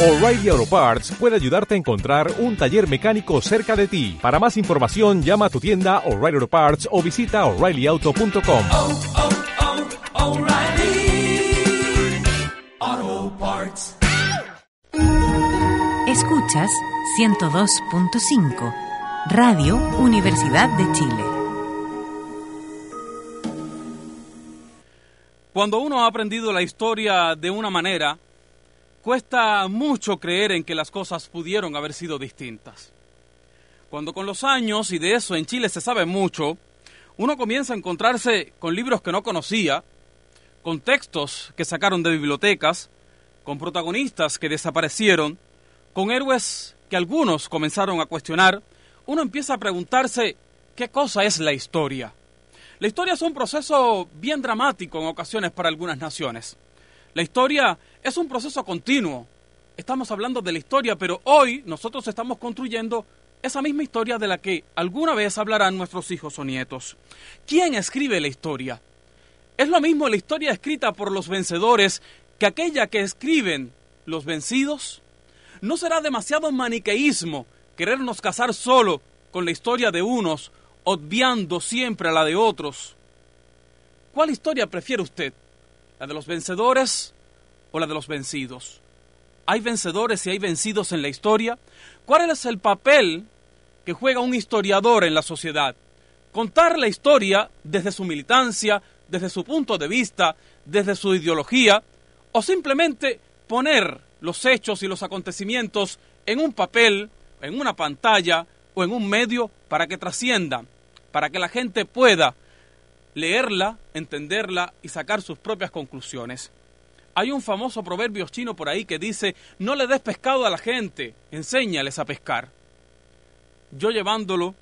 O'Reilly Auto Parts puede ayudarte a encontrar un taller mecánico cerca de ti. Para más información, llama a tu tienda O'Reilly Auto Parts o visita oreillyauto.com. oh, oh, O'Reilly Auto Parts. Escuchas 102.5 Radio Universidad de Chile. Cuando uno ha aprendido la historia de una manera, cuesta mucho creer en que las cosas pudieron haber sido distintas. Cuando con los años, y de eso en Chile se sabe mucho, uno comienza a encontrarse con libros que no conocía, con textos que sacaron de bibliotecas, con protagonistas que desaparecieron, con héroes que algunos comenzaron a cuestionar, uno empieza a preguntarse qué cosa es la historia. La historia es un proceso bien dramático en ocasiones para algunas naciones. La historia es un proceso continuo. Estamos hablando de la historia, pero hoy nosotros estamos construyendo esa misma historia de la que alguna vez hablarán nuestros hijos o nietos. ¿Quién escribe la historia? Es lo mismo la historia escrita por los vencedores que aquella que escriben los vencidos. ¿No será demasiado maniqueísmo querernos casar solo con la historia de unos, obviando siempre a la de otros? ¿Cuál historia prefiere usted? ¿La de los vencedores o la de los vencidos? ¿Hay vencedores y hay vencidos en la historia? ¿Cuál es el papel que juega un historiador en la sociedad? Contar la historia desde su militancia, desde su punto de vista, desde su ideología, o simplemente poner los hechos y los acontecimientos en un papel, en una pantalla o en un medio para que trasciendan, para que la gente pueda leerla, entenderla y sacar sus propias conclusiones. Hay un famoso proverbio chino por ahí que dice, no le des pescado a la gente, enséñales a pescar. Yo llevándolo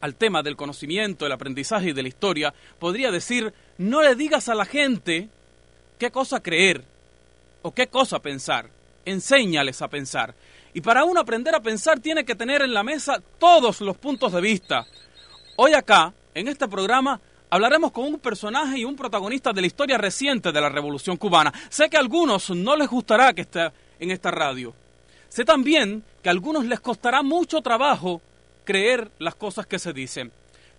al tema del conocimiento, el aprendizaje y de la historia, podría decir, no le digas a la gente qué cosa creer o qué cosa pensar, enséñales a pensar. Y para uno aprender a pensar tiene que tener en la mesa todos los puntos de vista. Hoy acá, en este programa, hablaremos con un personaje y un protagonista de la historia reciente de la Revolución Cubana. Sé que a algunos no les gustará que esté en esta radio. Sé también que a algunos les costará mucho trabajo creer las cosas que se dicen.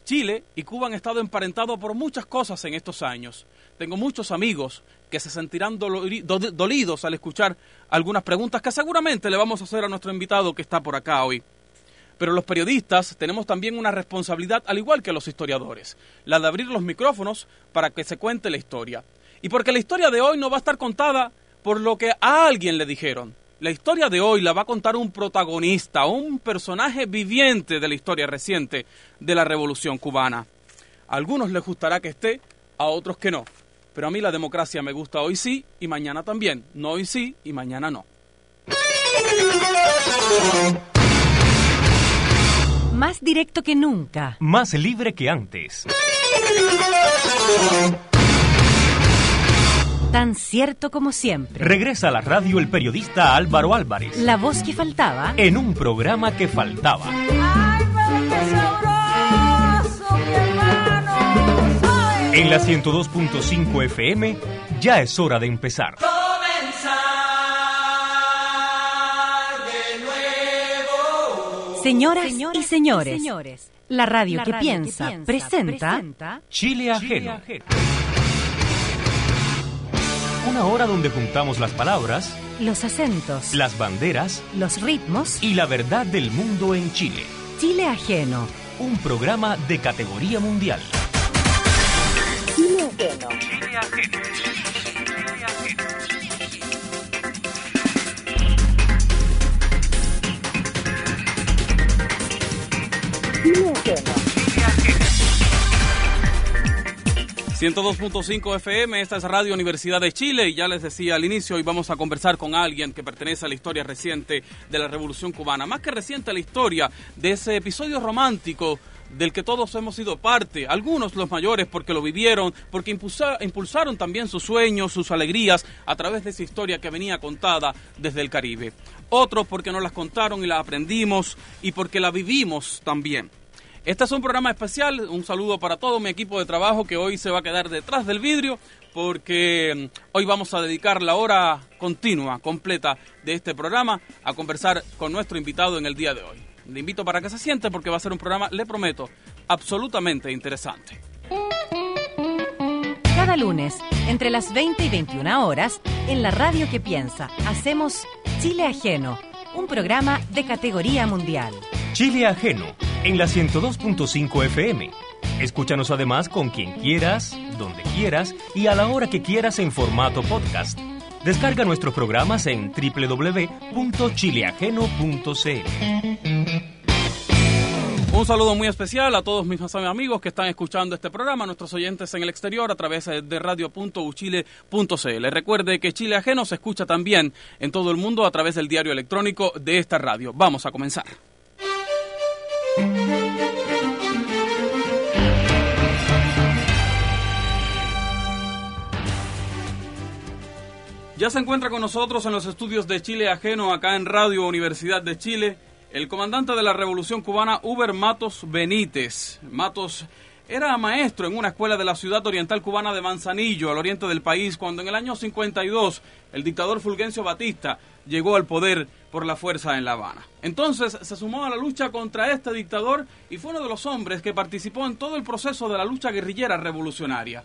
Chile y Cuba han estado emparentados por muchas cosas en estos años. Tengo muchos amigos que se sentirán dolidos al escuchar algunas preguntas que seguramente le vamos a hacer a nuestro invitado que está por acá hoy. Pero los periodistas tenemos también una responsabilidad, al igual que los historiadores, la de abrir los micrófonos para que se cuente la historia. Y porque la historia de hoy no va a estar contada por lo que a alguien le dijeron. La historia de hoy la va a contar un protagonista, un personaje viviente de la historia reciente de la Revolución cubana. A algunos les gustará que esté, a otros que no. Pero a mí la democracia me gusta hoy sí y mañana también. No hoy sí y mañana no. Más directo que nunca. Más libre que antes. Tan cierto como siempre. Regresa a la radio el periodista Álvaro Álvarez. La voz que faltaba. En un programa que faltaba. En la 102.5 FM ya es hora de empezar. Señoras, y señores, la radio, que, piensa, presenta, Chile ajeno. Una hora donde juntamos las palabras, los acentos, las banderas los ritmos, y la verdad del mundo en Chile. Chile ajeno. Un programa de categoría mundial. Chile ajeno. Chile 102.5 FM, esta es Radio Universidad de Chile. Y ya les decía al inicio, hoy vamos a conversar con alguien que pertenece a la historia reciente de la Revolución Cubana, más que reciente la historia de ese episodio romántico del que todos hemos sido parte, algunos los mayores porque lo vivieron, porque impulsa, impulsaron también sus sueños, sus alegrías a través de esa historia que venía contada desde el Caribe. Otros porque nos las contaron y las aprendimos y porque la vivimos también. Este es un programa especial, un saludo para todo mi equipo de trabajo que hoy se va a quedar detrás del vidrio porque mm, hoy vamos a dedicar la hora continua, completa de este programa a conversar con nuestro invitado en el día de hoy. Le invito para que se siente porque va a ser un programa, le prometo, absolutamente interesante. Cada lunes, entre las 20 y 21 horas, en la radio que piensa, hacemos Chile Ajeno, un programa de categoría mundial. Chile Ajeno, en la 102.5 FM. Escúchanos además con quien quieras, donde quieras y a la hora que quieras en formato podcast. Descarga nuestros programas en www.chileajeno.cl. Un saludo muy especial a todos mis amigos que están escuchando este programa, nuestros oyentes en el exterior a través de radio.uchile.cl. Recuerde que Chile Ajeno se escucha también en todo el mundo a través del diario electrónico de esta radio. Vamos a comenzar. Ya se encuentra con nosotros en los estudios de Chile Ajeno, acá en Radio Universidad de Chile, el comandante de la Revolución Cubana, Uber Matos Benítez. Matos era maestro en una escuela de la ciudad oriental cubana de Manzanillo, al oriente del país, cuando en el año 52 el dictador Fulgencio Batista llegó al poder por la fuerza en La Habana. Entonces se sumó a la lucha contra este dictador y fue uno de los hombres que participó en todo el proceso de la lucha guerrillera revolucionaria.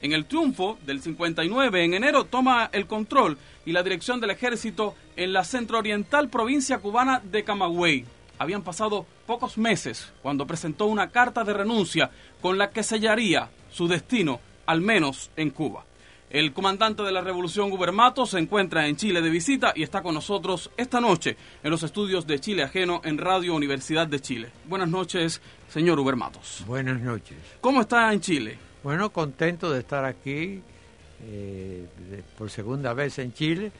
En el triunfo del 59, en enero, toma el control y la dirección del ejército en la centrooriental provincia cubana de Camagüey. Habían pasado pocos meses cuando presentó una carta de renuncia con la que sellaría su destino, al menos en Cuba. El comandante de la Revolución Gubermato se encuentra en Chile de visita y está con nosotros esta noche en los estudios de Chile Ajeno en Radio Universidad de Chile. Buenas noches, señor Ubermatos. Buenas noches. ¿Cómo está en Chile? Bueno, contento de estar aquí eh, por segunda vez en Chile.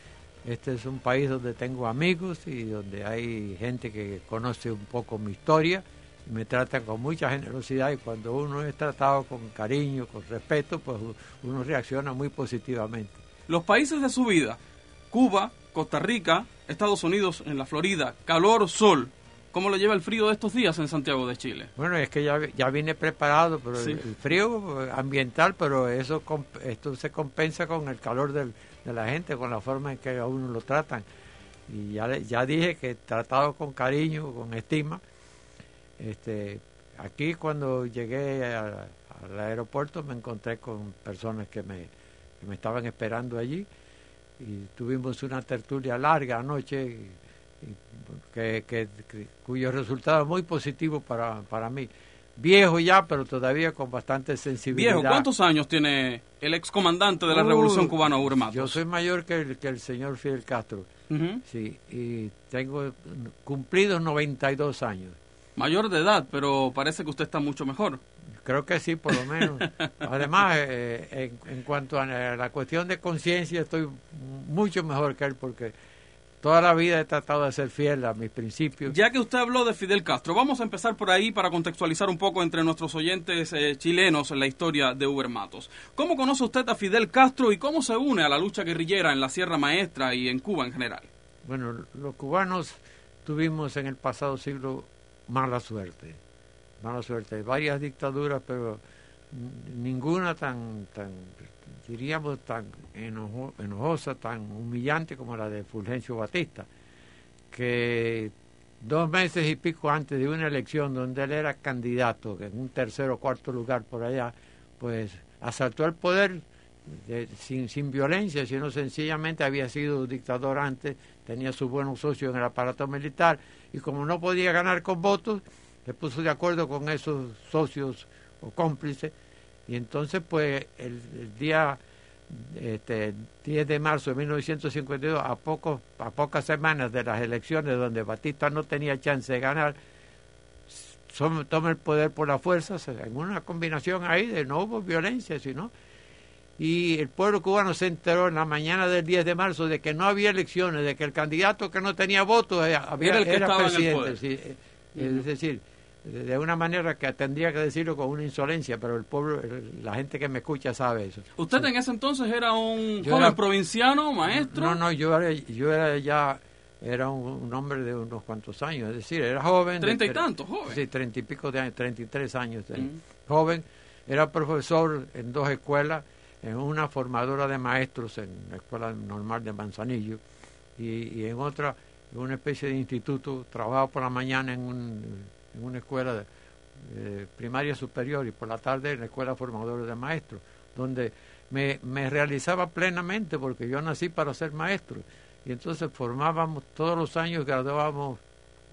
Este es un país donde tengo amigos y donde hay gente que conoce un poco mi historia me tratan con mucha generosidad y cuando uno es tratado con cariño, con respeto, pues uno reacciona muy positivamente. Los países de su vida, Cuba, Costa Rica, Estados Unidos, en la Florida, calor, sol, ¿Cómo lo lleva el frío de estos días en Santiago de Chile? Bueno, es que ya, ya vine preparado, pero el, frío ambiental, pero eso esto se compensa con el calor de la gente, con la forma en que a uno lo tratan. Y ya, ya dije que tratado con cariño, con estima. Este, aquí cuando llegué al aeropuerto me encontré con personas que me, que me estaban esperando allí y tuvimos una tertulia larga anoche que, que, cuyo resultado es muy positivo para, para mí. Viejo ya, pero todavía con bastante sensibilidad. Viejo, ¿cuántos años tiene el excomandante de la Revolución Cubana, Urmatos? Yo soy mayor que el, que el señor Fidel Castro. Sí, y tengo cumplidos 92 años. Mayor de edad, pero parece que usted está mucho mejor. Creo que sí, por lo menos. Además, eh, en, en, cuanto a la cuestión de conciencia, estoy mucho mejor que él porque Toda la vida he tratado de ser fiel a mis principios. Ya que usted habló de Fidel Castro, vamos a empezar por ahí para contextualizar un poco entre nuestros oyentes eh, chilenos en la historia de Uber Matos. ¿Cómo conoce usted a Fidel Castro y cómo se une a la lucha guerrillera en la Sierra Maestra y en Cuba en general? Bueno, los cubanos tuvimos en el pasado siglo mala suerte, mala suerte. Varias dictaduras, pero ninguna tan, tan diríamos, tan enojosa, tan humillante como la de Fulgencio Batista, que dos meses y pico antes de una elección donde él era candidato, en un tercer o cuarto lugar por allá, pues asaltó el poder sin, sin violencia, sino sencillamente había sido dictador antes, tenía sus buenos socios en el aparato militar, y como no podía ganar con votos, se puso de acuerdo con esos socios o cómplices y entonces, pues, el, día este, 10 de marzo de 1952, a, poco, a pocas semanas de las elecciones donde Batista no tenía chance de ganar, toma el poder por la fuerza, en una combinación ahí de no hubo violencia, sino... Y el pueblo cubano se enteró en la mañana del 10 de marzo de que no había elecciones, de que el candidato que no tenía votos había, era, el que era presidente. Sí, Es decir, de una manera que tendría que decirlo con una insolencia, pero el pueblo, la gente que me escucha sabe eso. ¿Usted en ese entonces era un joven provinciano, maestro? No, no, yo era, yo era ya era un, un hombre de unos cuantos años, es decir, era joven. Treinta y tantos, joven. Sí, treinta y pico de años, treinta y tres años. él. Mm. Joven, era profesor en dos escuelas, en una formadora de maestros en la Escuela Normal de Manzanillo y, y en otra, en una especie de instituto, trabajaba por la mañana en, un- en una escuela de, eh, primaria superior y por la tarde en la Escuela Formadora de Maestros, donde me, me realizaba plenamente porque yo nací para ser maestro y entonces formábamos todos los años, graduábamos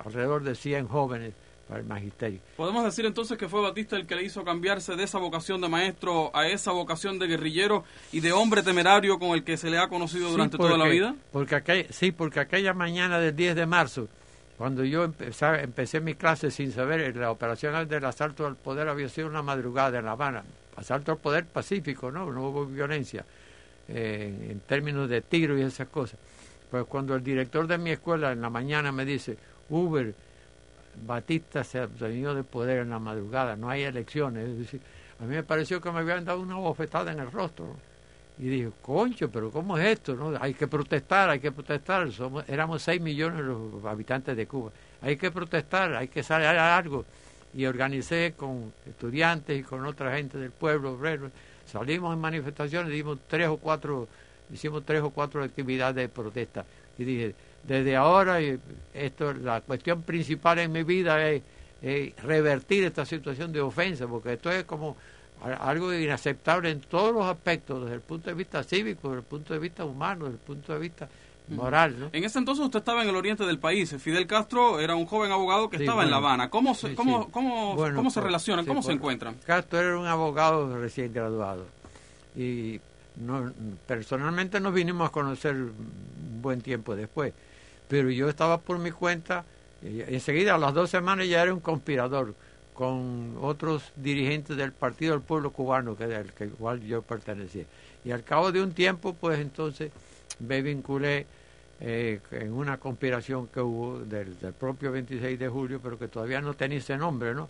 alrededor de 100 jóvenes para el magisterio. Podemos decir entonces que fue Batista el que le hizo cambiarse de esa vocación de maestro a esa vocación de guerrillero y de hombre temerario con el que se le ha conocido Sí, durante toda la vida. Porque aquel- sí, porque aquella mañana del 10 de marzo, cuando yo empezaba- empecé mi clase sin saber, la operación del asalto al poder había sido una madrugada en La Habana. Asalto al poder pacífico, ¿no? No hubo violencia eh, en, en términos de tiro y esas cosas. Pues cuando el director de mi escuela en la mañana me dice, Uber, Batista se abstenió de poder en la madrugada, no hay elecciones. Es decir, a mí me pareció que me habían dado una bofetada en el rostro. Y dije, concho, pero ¿cómo es esto? no Hay que protestar, hay que protestar. Somos, éramos 6 millones los habitantes de Cuba. Hay que protestar, hay que salir a algo. Y organicé con estudiantes y con otra gente del pueblo, obreros. Salimos en manifestaciones, dimos tres o cuatro, hicimos tres o cuatro actividades de protesta. Y dije, desde ahora, eh, esto, la cuestión principal en mi vida es, revertir esta situación de ofensa, porque esto es como algo inaceptable en todos los aspectos, desde el punto de vista cívico, desde el punto de vista humano, desde el punto de vista moral. ¿no? En ese entonces usted estaba en el oriente del país. Fidel Castro era un joven abogado que Sí, estaba en La. Habana. ¿Cómo se, Sí, cómo, cómo, Bueno, cómo se pues, relacionan? sí, ¿Cómo se pues, encuentran? Castro era un abogado recién graduado y no- personalmente nos vinimos a conocer un buen tiempo después, pero yo estaba por mi cuenta y enseguida a las dos semanas ya era un conspirador con otros dirigentes del Partido del Pueblo Cubano, que del que igual yo pertenecía. Y al cabo de un tiempo, pues entonces me vinculé eh, en una conspiración que hubo del, del propio 26 de julio, pero que todavía no tenía ese nombre, ¿no?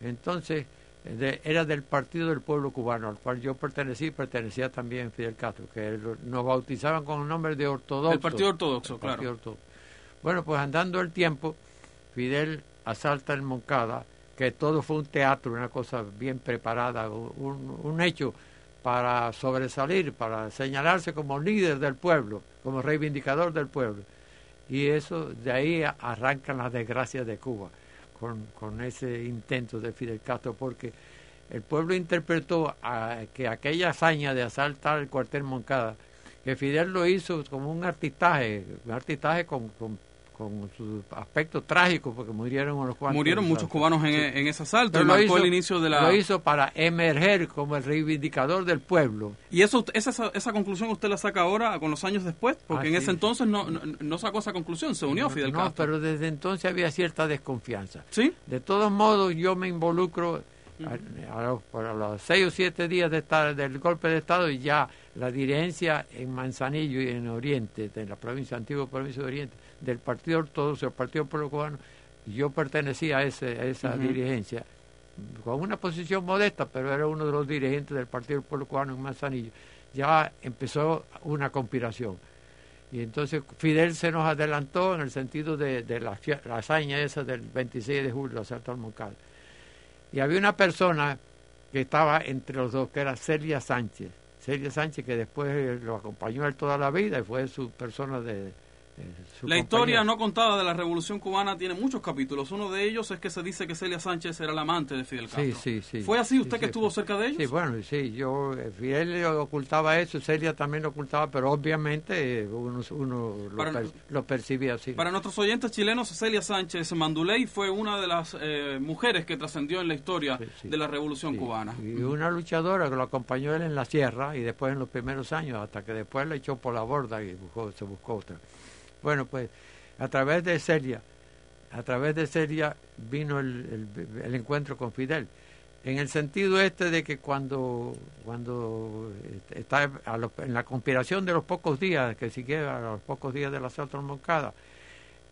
Entonces, de- era del Partido del Pueblo Cubano, al cual yo pertenecí, y pertenecía también Fidel Castro, que lo- nos bautizaban con el nombre de ortodoxo. El Partido Ortodoxo, El claro. Ortodoxo. Bueno, pues andando el tiempo, Fidel asalta en Moncada, que todo fue un teatro, una cosa bien preparada, un, un hecho para sobresalir, para señalarse como líder del pueblo, como reivindicador del pueblo. Y eso, de ahí arrancan las desgracias de Cuba, con, con ese intento de Fidel Castro, porque el pueblo interpretó a- que aquella hazaña de asaltar el cuartel Moncada, que Fidel lo hizo como un artistaje, un artistaje con, con su aspecto trágico, porque murieron unos cuantos. Murieron muchos cubanos en, en ese asalto Pero y lo marcó hizo- el inicio de la... Lo hizo para emerger como el reivindicador del pueblo. Y eso, esa, esa conclusión usted la saca ahora, con los años después, porque en ese entonces no, no, no sacó esa conclusión, se unió a Fidel no, Castro. pero desde entonces había cierta desconfianza. ¿Sí? De todos modos, yo me involucro a, a los, para los seis o siete días de estar, del golpe de Estado y ya la dirigencia en Manzanillo y en Oriente, en la provincia, antigua provincia de Oriente, del Partido Ortodoxo, el Partido Pueblo Cubano, yo pertenecía a, ese, a esa dirigencia, con una posición modesta, pero era uno de los dirigentes del Partido Pueblo Cubano en Manzanillo. Ya empezó una conspiración. Y entonces Fidel se nos adelantó en el sentido de, de la, la hazaña esa del 26 de julio, asalto al Moncada. Y había una persona que estaba entre los dos, que era Celia Sánchez. Celia Sánchez, que después lo acompañó él toda la vida y fue su persona de... La historia no contada de la Revolución Cubana tiene muchos capítulos. Uno de ellos es que se dice que Celia Sánchez era la amante de Fidel Castro. Sí, sí, sí. ¿Fue así usted Sí, que sí, estuvo cerca de ellos? Sí, bueno, sí, yo, eh, Fidel ocultaba eso, Celia también lo ocultaba, pero obviamente eh, uno, uno lo, per- lo percibía así. Para nuestros oyentes chilenos, Celia Sánchez Manduley fue una de las eh, mujeres que trascendió en la historia Sí, de la Revolución Cubana. Y una luchadora que lo acompañó él en la sierra y después en los primeros años, hasta que después le echó por la borda y buscó, se buscó otra. Bueno, pues a través de Celia, a través de Celia vino el, el- encuentro con Fidel. En el sentido este de que cuando, cuando está a los- en la conspiración de los pocos días, que siguieron a los pocos días del asalto a Moncada,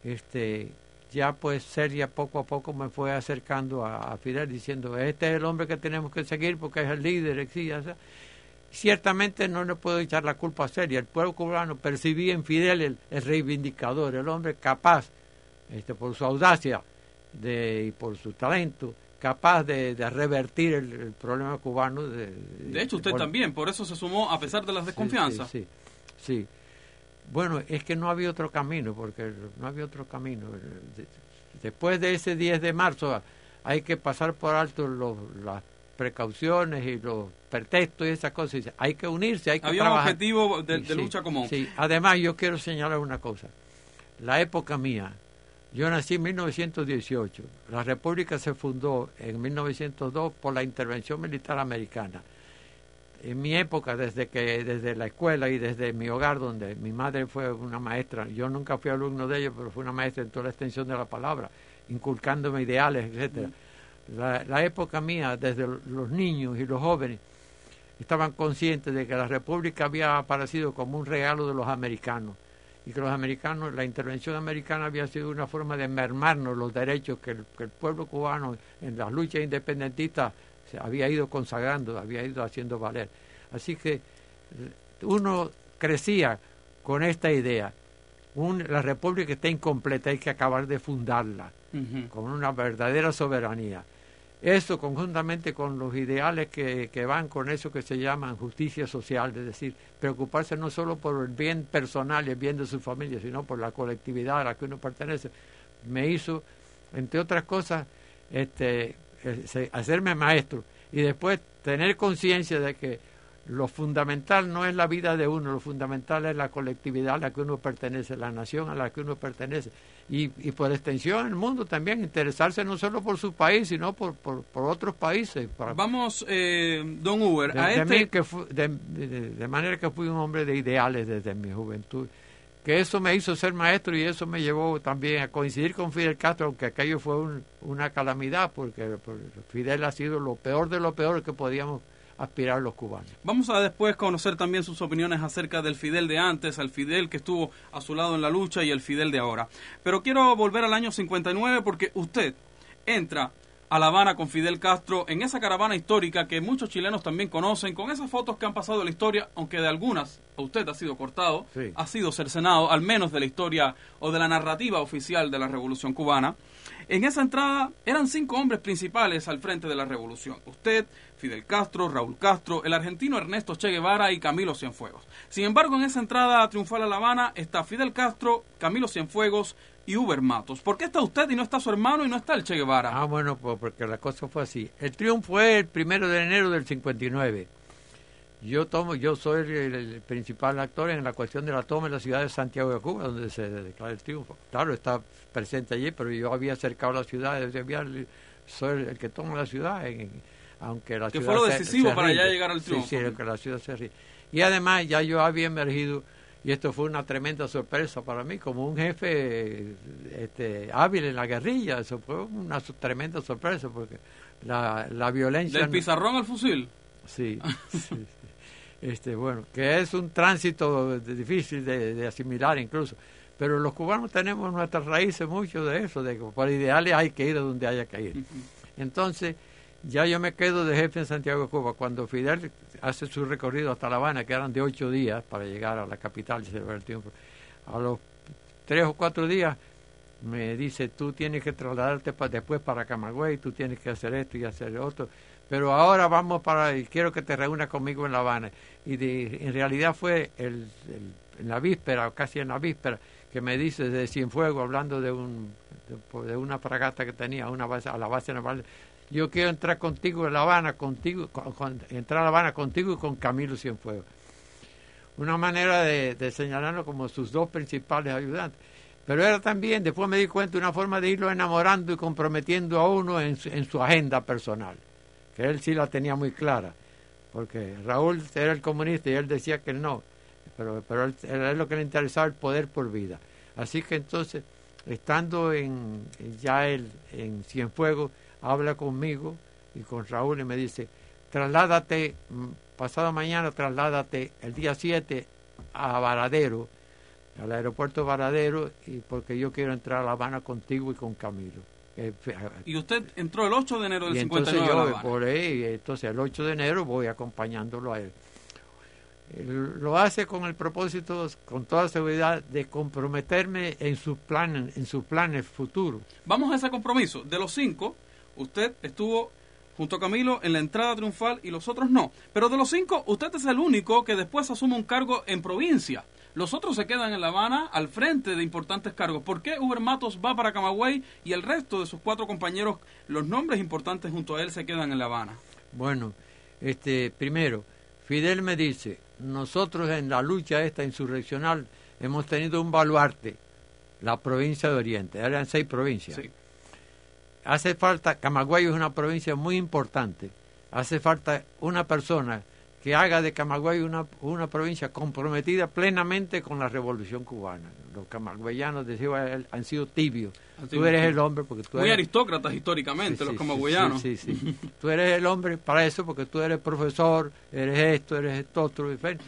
este, ya pues Celia poco a poco me fue acercando a, a Fidel diciendo, este es el hombre que tenemos que seguir porque es el líder, etcétera. Ciertamente no le puedo echar la culpa a Seria. El pueblo cubano percibía en Fidel el, el reivindicador, el hombre capaz, este, por su audacia de, y por su talento, capaz de, de revertir el, el problema cubano. De, De hecho, usted por- también, por eso se sumó a pesar de las desconfianzas. Sí, sí, sí. Bueno, es que no había otro camino, porque no había otro camino. De- Después de ese 10 de marzo hay que pasar por alto los, las precauciones y los pretextos y esas cosas. Y Hay que unirse, hay que Había un trabajar. objetivo de, Sí, de sí, lucha común. Sí, además yo quiero señalar una cosa. La época mía, yo nací en 1918. La República se fundó en 1902 por la intervención militar americana. En mi época, desde que desde la escuela y desde mi hogar, donde mi madre fue una maestra, yo nunca fui alumno de ella, pero fue una maestra en toda la extensión de la palabra, inculcándome ideales, etcétera. La, la época mía, desde los niños y los jóvenes, estaban conscientes de que la República había aparecido como un regalo de los americanos y que los americanos, la intervención americana había sido una forma de mermarnos los derechos que el, que el pueblo cubano en las luchas independentistas se había ido consagrando, había ido haciendo valer. Así que uno crecía con esta idea. Un- la República está incompleta, hay que acabar de fundarla Ujú. con una verdadera soberanía. Eso conjuntamente con los ideales que, que van con eso que se llaman justicia social, es decir, preocuparse no solo por el bien personal y el bien de su familia, sino por la colectividad a la que uno pertenece, me hizo, entre otras cosas, este, eh, hacerme maestro y después tener conciencia de que lo fundamental no es la vida de uno, lo fundamental es la colectividad a la que uno pertenece, la nación a la que uno pertenece. Y, y por extensión el mundo también, interesarse no solo por su país, sino por, por, por otros países. Para, Vamos, eh, don Uber, de, a de este... que fu- de- de manera que fui un hombre de ideales desde mi juventud. Que eso me hizo ser maestro y eso me llevó también a coincidir con Fidel Castro, aunque aquello fue un- una calamidad, porque, porque Fidel ha sido lo peor de lo peor que podíamos aspirar los cubanos. Vamos a después conocer también sus opiniones acerca del Fidel de antes, al Fidel que estuvo a su lado en la lucha y el Fidel de ahora. Pero quiero volver al año 59 porque usted entra a La Habana con Fidel Castro en esa caravana histórica que muchos chilenos también conocen, con esas fotos que han pasado en la historia, aunque de algunas usted ha sido cortado, Sí. ha sido cercenado, al menos de la historia o de la narrativa oficial de la Revolución Cubana. En esa entrada eran cinco hombres principales al frente de la revolución. Usted, Fidel Castro, Raúl Castro, el argentino Ernesto Che Guevara y Camilo Cienfuegos. Sin embargo, en esa entrada triunfal a La Habana está Fidel Castro, Camilo Cienfuegos y Uber Matos. ¿Por qué está usted y no está su hermano y no está el Che Guevara? Ah, bueno, pues porque la cosa fue así. El triunfo fue el primero de enero del 59. Yo tomo, yo soy el, el principal actor en la cuestión de la toma en la ciudad de Santiago de Cuba, donde se declara el triunfo. Claro, está presente allí, pero yo había acercado la ciudad, yo había- soy el que toma la ciudad, en- aunque la Que ciudad fue lo decisivo se para ya llegar al Sí, triunfo. Sí, que la ciudad se rinde. Y además ya yo había emergido, y esto fue una tremenda sorpresa para mí, como un jefe este, hábil en la guerrilla, eso fue una tremenda sorpresa, porque la, la violencia... Del pizarrón al fusil. Sí, sí, sí. Este, bueno, que es un tránsito difícil de, de asimilar incluso. Pero los cubanos tenemos nuestras raíces mucho de eso, de que por ideales hay que ir a donde haya que ir. Entonces, ya yo me quedo de jefe en Santiago de Cuba. Cuando Fidel hace su recorrido hasta La Habana, que eran de ocho días para llegar a la capital y celebrar el triunfo, a los tres o cuatro días me dice, tú tienes que trasladarte después para Camagüey, tú tienes que hacer esto y hacer otro, pero ahora vamos para, y quiero que te reúnas conmigo en La Habana. Y de- en realidad fue el, el- en la víspera, o casi en la víspera, que me dice de Cienfuegos, hablando de, un, de, de una fragata que tenía una base, a la base naval, yo quiero entrar contigo en La Habana, contigo, con- entrar a La Habana contigo y con Camilo Cienfuegos. Una manera de, señalarlo como sus dos principales ayudantes. Pero era también, después me di cuenta, una forma de irlo enamorando y comprometiendo a uno en su, en su agenda personal, que él sí la tenía muy clara, porque Raúl era el comunista y él decía que no, pero, pero él, era lo que le interesaba el poder por vida. Así que entonces, estando en ya él en Cienfuegos, habla conmigo y con Raúl y me dice, trasládate, mm, pasado mañana trasládate el día 7 a Varadero, al aeropuerto Varadero, y porque yo quiero entrar a La Habana contigo y con Camilo. Eh, fe- Y usted entró el 8 de enero del y entonces 59 a La yo Habana. por ahí, entonces el 8 de enero voy acompañándolo a él. lo hace con el propósito, con toda seguridad, de comprometerme en sus planes, en sus planes futuros. Vamos a ese compromiso. De los cinco, usted estuvo junto a Camilo en la entrada triunfal y los otros no. Pero de los cinco, usted es el único que después asume un cargo en provincia. Los otros se quedan en La Habana al frente de importantes cargos. ¿Por qué Uber Matos va para Camagüey y el resto de sus cuatro compañeros, los nombres importantes junto a él, se quedan en La Habana? Bueno, este, primero, Fidel me dice, nosotros en la lucha esta insurreccional hemos tenido un baluarte, la provincia de Oriente, eran seis provincias. Sí. Hace falta, Camagüey es una provincia muy importante, hace falta una persona que haga de Camagüey una, una provincia comprometida plenamente con la revolución cubana. Los camagüeyanos decía, han sido tibios. Así Tú eres el hombre porque tú Muy eres... aristócratas históricamente, Sí, los sí, camagüeyanos. Sí, sí, sí. Tú eres el hombre para eso, porque tú eres profesor, eres esto, eres esto, otro. en fin.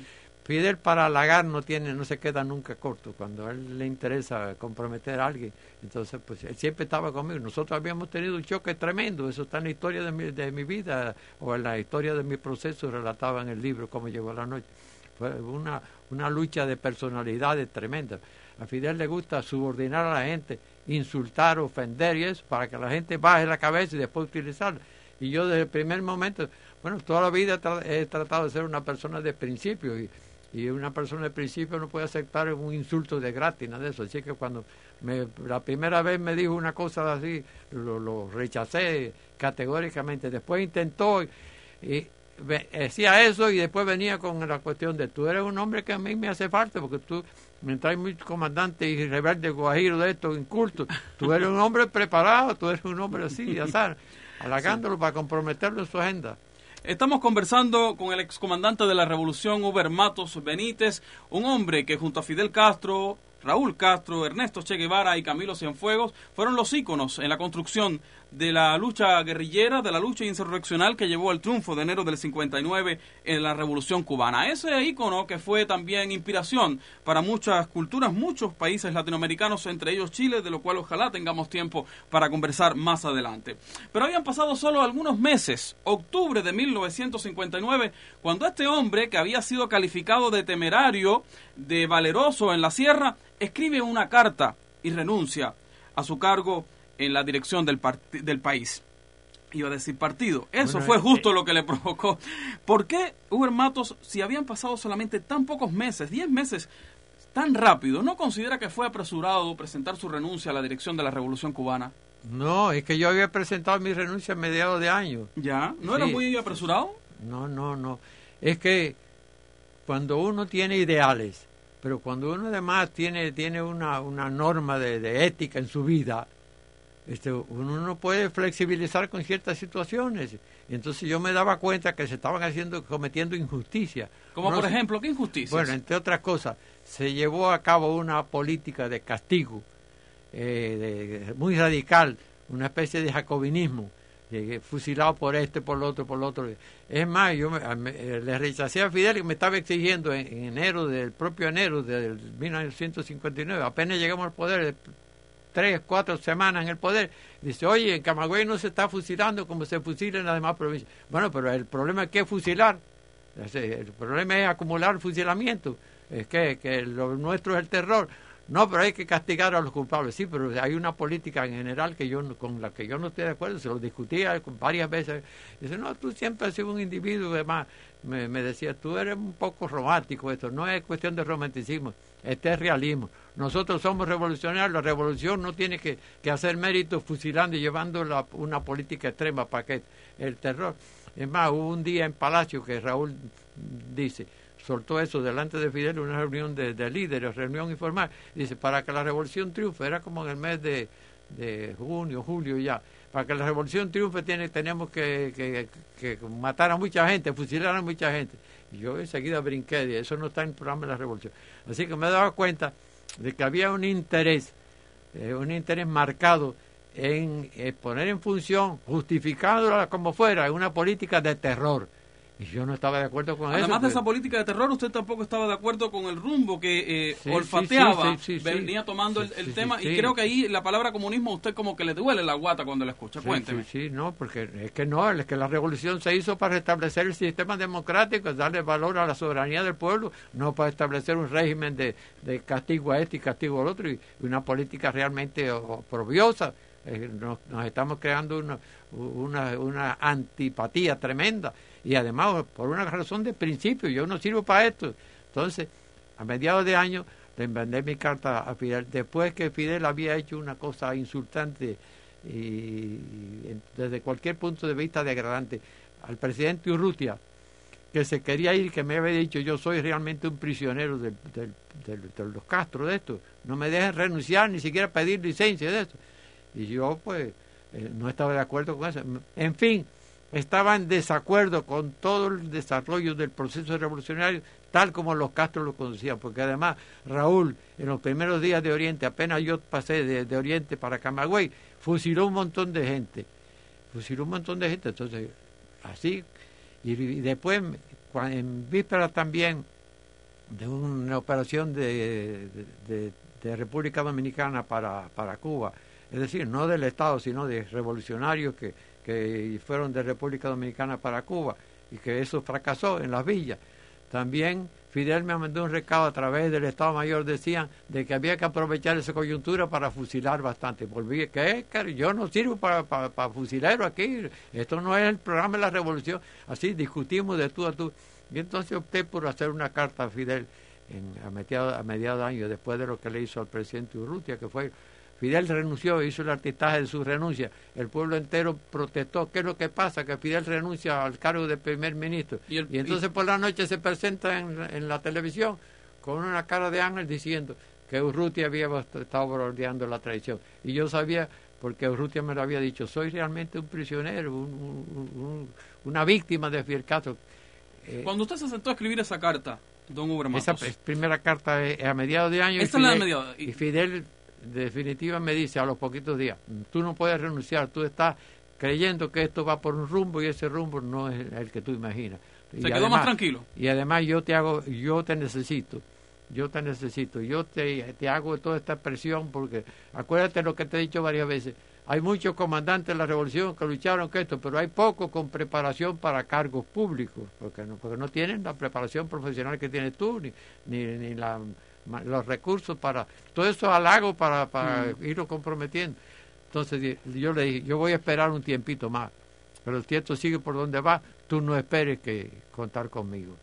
Fidel para halagar no tiene, no se queda nunca corto. Cuando a él le interesa comprometer a alguien, entonces pues él siempre estaba conmigo. Nosotros habíamos tenido un choque tremendo. Eso está en la historia de mi, de mi vida o en la historia de mi proceso relataba en el libro cómo llegó la noche. Fue una, una lucha de personalidades tremenda. A Fidel le gusta subordinar a la gente, insultar, ofender y eso, para que la gente baje la cabeza y después utilizarla. Y yo desde el primer momento, bueno, toda la vida he tratado de ser una persona de principio y, y una persona de principio no puede aceptar un insulto de gratis, nada de eso. Así que cuando me, la primera vez me dijo una cosa así, lo, lo rechacé categóricamente. Después intentó y, decía eso y después venía con la cuestión de tú eres un hombre que a mí me hace falta porque tú mientras hay muchos comandantes y rebeldes guajiros de estos incultos, tú eres un hombre preparado, tú eres un hombre así, azar, halagándolo para comprometerlo en su agenda. Estamos conversando con el excomandante de la Revolución, Uber Matos Benítez, un hombre que junto a Fidel Castro, Raúl Castro, Ernesto Che Guevara y Camilo Cienfuegos fueron los íconos en la construcción de la lucha guerrillera, de la lucha insurreccional que llevó al triunfo de enero del 59 en la Revolución Cubana. Ese ícono que fue también inspiración para muchas culturas, muchos países latinoamericanos, entre ellos Chile, de lo cual ojalá tengamos tiempo para conversar más adelante. Pero habían pasado solo algunos meses, octubre de 1959, cuando este hombre, que había sido calificado de temerario, de valeroso en la sierra, escribe una carta y renuncia a su cargo en la dirección del, del país. Iba a decir partido. Eso Bueno, fue eh, justo lo que le provocó. ¿Por qué Uber Matos, si habían pasado solamente tan pocos meses, 10 meses, tan rápido, no considera que fue apresurado presentar su renuncia a la dirección de la Revolución Cubana? No, es que yo había presentado mi renuncia a mediados de año. ¿Ya? ¿No era muy apresurado? No, no, no. Es que cuando uno tiene ideales, pero cuando uno además tiene, tiene una, una norma de, de ética en su vida, este, uno no puede flexibilizar con ciertas situaciones. Entonces yo me daba cuenta que se estaban haciendo, cometiendo injusticias. Como Uno por ejemplo, ¿qué injusticias? Bueno, entre otras cosas, se llevó a cabo una política de castigo eh, de- muy radical, una especie de jacobinismo, eh, fusilado por este, por lo otro, por lo otro. Es más, yo me- me- eh, le rechacé a Fidel y me estaba exigiendo en, en enero, del propio enero del 1959, apenas llegamos al poder, tres, cuatro semanas en el poder, dice, oye, en Camagüey no se está fusilando como se fusila en las demás provincias. Bueno, pero el problema es que fusilar. El problema es acumular fusilamiento. Es que, que lo nuestro es el terror. No, pero hay que castigar a los culpables. Sí, pero hay una política en general que yo con la que yo no estoy de acuerdo. Se lo discutía varias veces. Dice, no, tú siempre has sido un individuo. Además, me, me decía, tú eres un poco romántico esto. No es cuestión de romanticismo, este es realismo. Nosotros somos revolucionarios. La revolución no tiene que, que hacer méritos fusilando y llevando la- una política extrema para que el terror. Es más, hubo un día en Palacio que Raúl dice, soltó eso delante de Fidel, una reunión de, de líderes, reunión informal. Dice, para que la revolución triunfe, era como en el mes de, de junio, julio ya. Para que la revolución triunfe tiene, tenemos que, que- que matar a mucha gente, fusilar a mucha gente. Y yo enseguida brinqué, dije, eso no está en el programa de la revolución. Así que me daba cuenta de que había un interés, eh, un interés marcado en eh, poner en función, justificándola como fuera, una política de terror. Y yo no estaba de acuerdo con eso. Además de esa política de terror, usted tampoco estaba de acuerdo con el rumbo que eh, Sí, olfateaba, sí, sí, venía tomando el, tema, y creo que ahí la palabra comunismo a usted como que le duele la guata cuando la escucha. Cuénteme. Sí, sí, no, porque es que no, es que la revolución se hizo para restablecer el sistema democrático, darle valor a la soberanía del pueblo, no para establecer un régimen de, de castigo a este y castigo al otro, y una política realmente oprobiosa. Eh, nos, nos estamos creando una, una, una antipatía tremenda, y además por una razón de principio, yo no sirvo para esto. Entonces, a mediados de año le mandé mi carta a Fidel, después que Fidel había hecho una cosa insultante y, desde cualquier punto de vista degradante al presidente Urrutia, que se quería ir, que me había dicho yo soy realmente un prisionero de los Castro de esto, no me dejen renunciar, ni siquiera pedir licencia de esto. Y yo pues eh, no estaba de acuerdo con eso. En fin, estaba en desacuerdo con todo el desarrollo del proceso revolucionario tal como los Castro lo conocían, porque además Raúl en los primeros días de Oriente, apenas yo pasé de, de Oriente para Camagüey, fusiló un montón de gente, fusiló un montón de gente, entonces así, y, después en víspera también de una operación de, de- de- de República Dominicana para, para Cuba, es decir, no del Estado, sino de revolucionarios que, que fueron de República Dominicana para Cuba y que eso fracasó en las villas. También Fidel me mandó un recado a través del Estado Mayor, decían de que había que aprovechar esa coyuntura para fusilar bastante. Volví, ¿qué? Que Yo no sirvo para, para, para fusilero aquí, esto no es el programa de la revolución. Así discutimos de tú a tú. Y entonces opté por hacer una carta a Fidel en, a, mediados, a mediados año, después de lo que le hizo al presidente Urrutia, que fue Fidel renunció, hizo el artistaje de su renuncia. El pueblo entero protestó. ¿Qué es lo que pasa? Que Fidel renuncia al cargo de primer ministro. Y el- Y entonces por la noche se presenta en, en la televisión con una cara de ángel diciendo que Urrutia había estado bordeando la traición. Y yo sabía, porque Urrutia me lo había dicho, soy realmente un prisionero, un- un- un- una víctima de Fidel Castro. Eh, Cuando usted se sentó a escribir esa carta, don Uber esa primera carta es a mediados de año. y Esta es la de mediados. Y- Y Fidel definitiva me dice a los poquitos días, tú no puedes renunciar, tú estás creyendo que esto va por un rumbo y ese rumbo no es el que tú imaginas. se Y quedó además- más tranquilo. Y además yo te hago, yo te necesito, yo te necesito, yo te, te hago toda esta presión porque acuérdate lo que te he dicho varias veces, hay muchos comandantes de la revolución que lucharon con esto, pero hay pocos con preparación para cargos públicos, porque no, porque no tienen la preparación profesional que tienes tú, ni, ni, ni la- los recursos para, todo eso halago para, para irlo comprometiendo. Entonces yo le dije, yo voy a esperar un tiempito más, pero el tiempo sigue por donde va, tú no esperes que contar conmigo.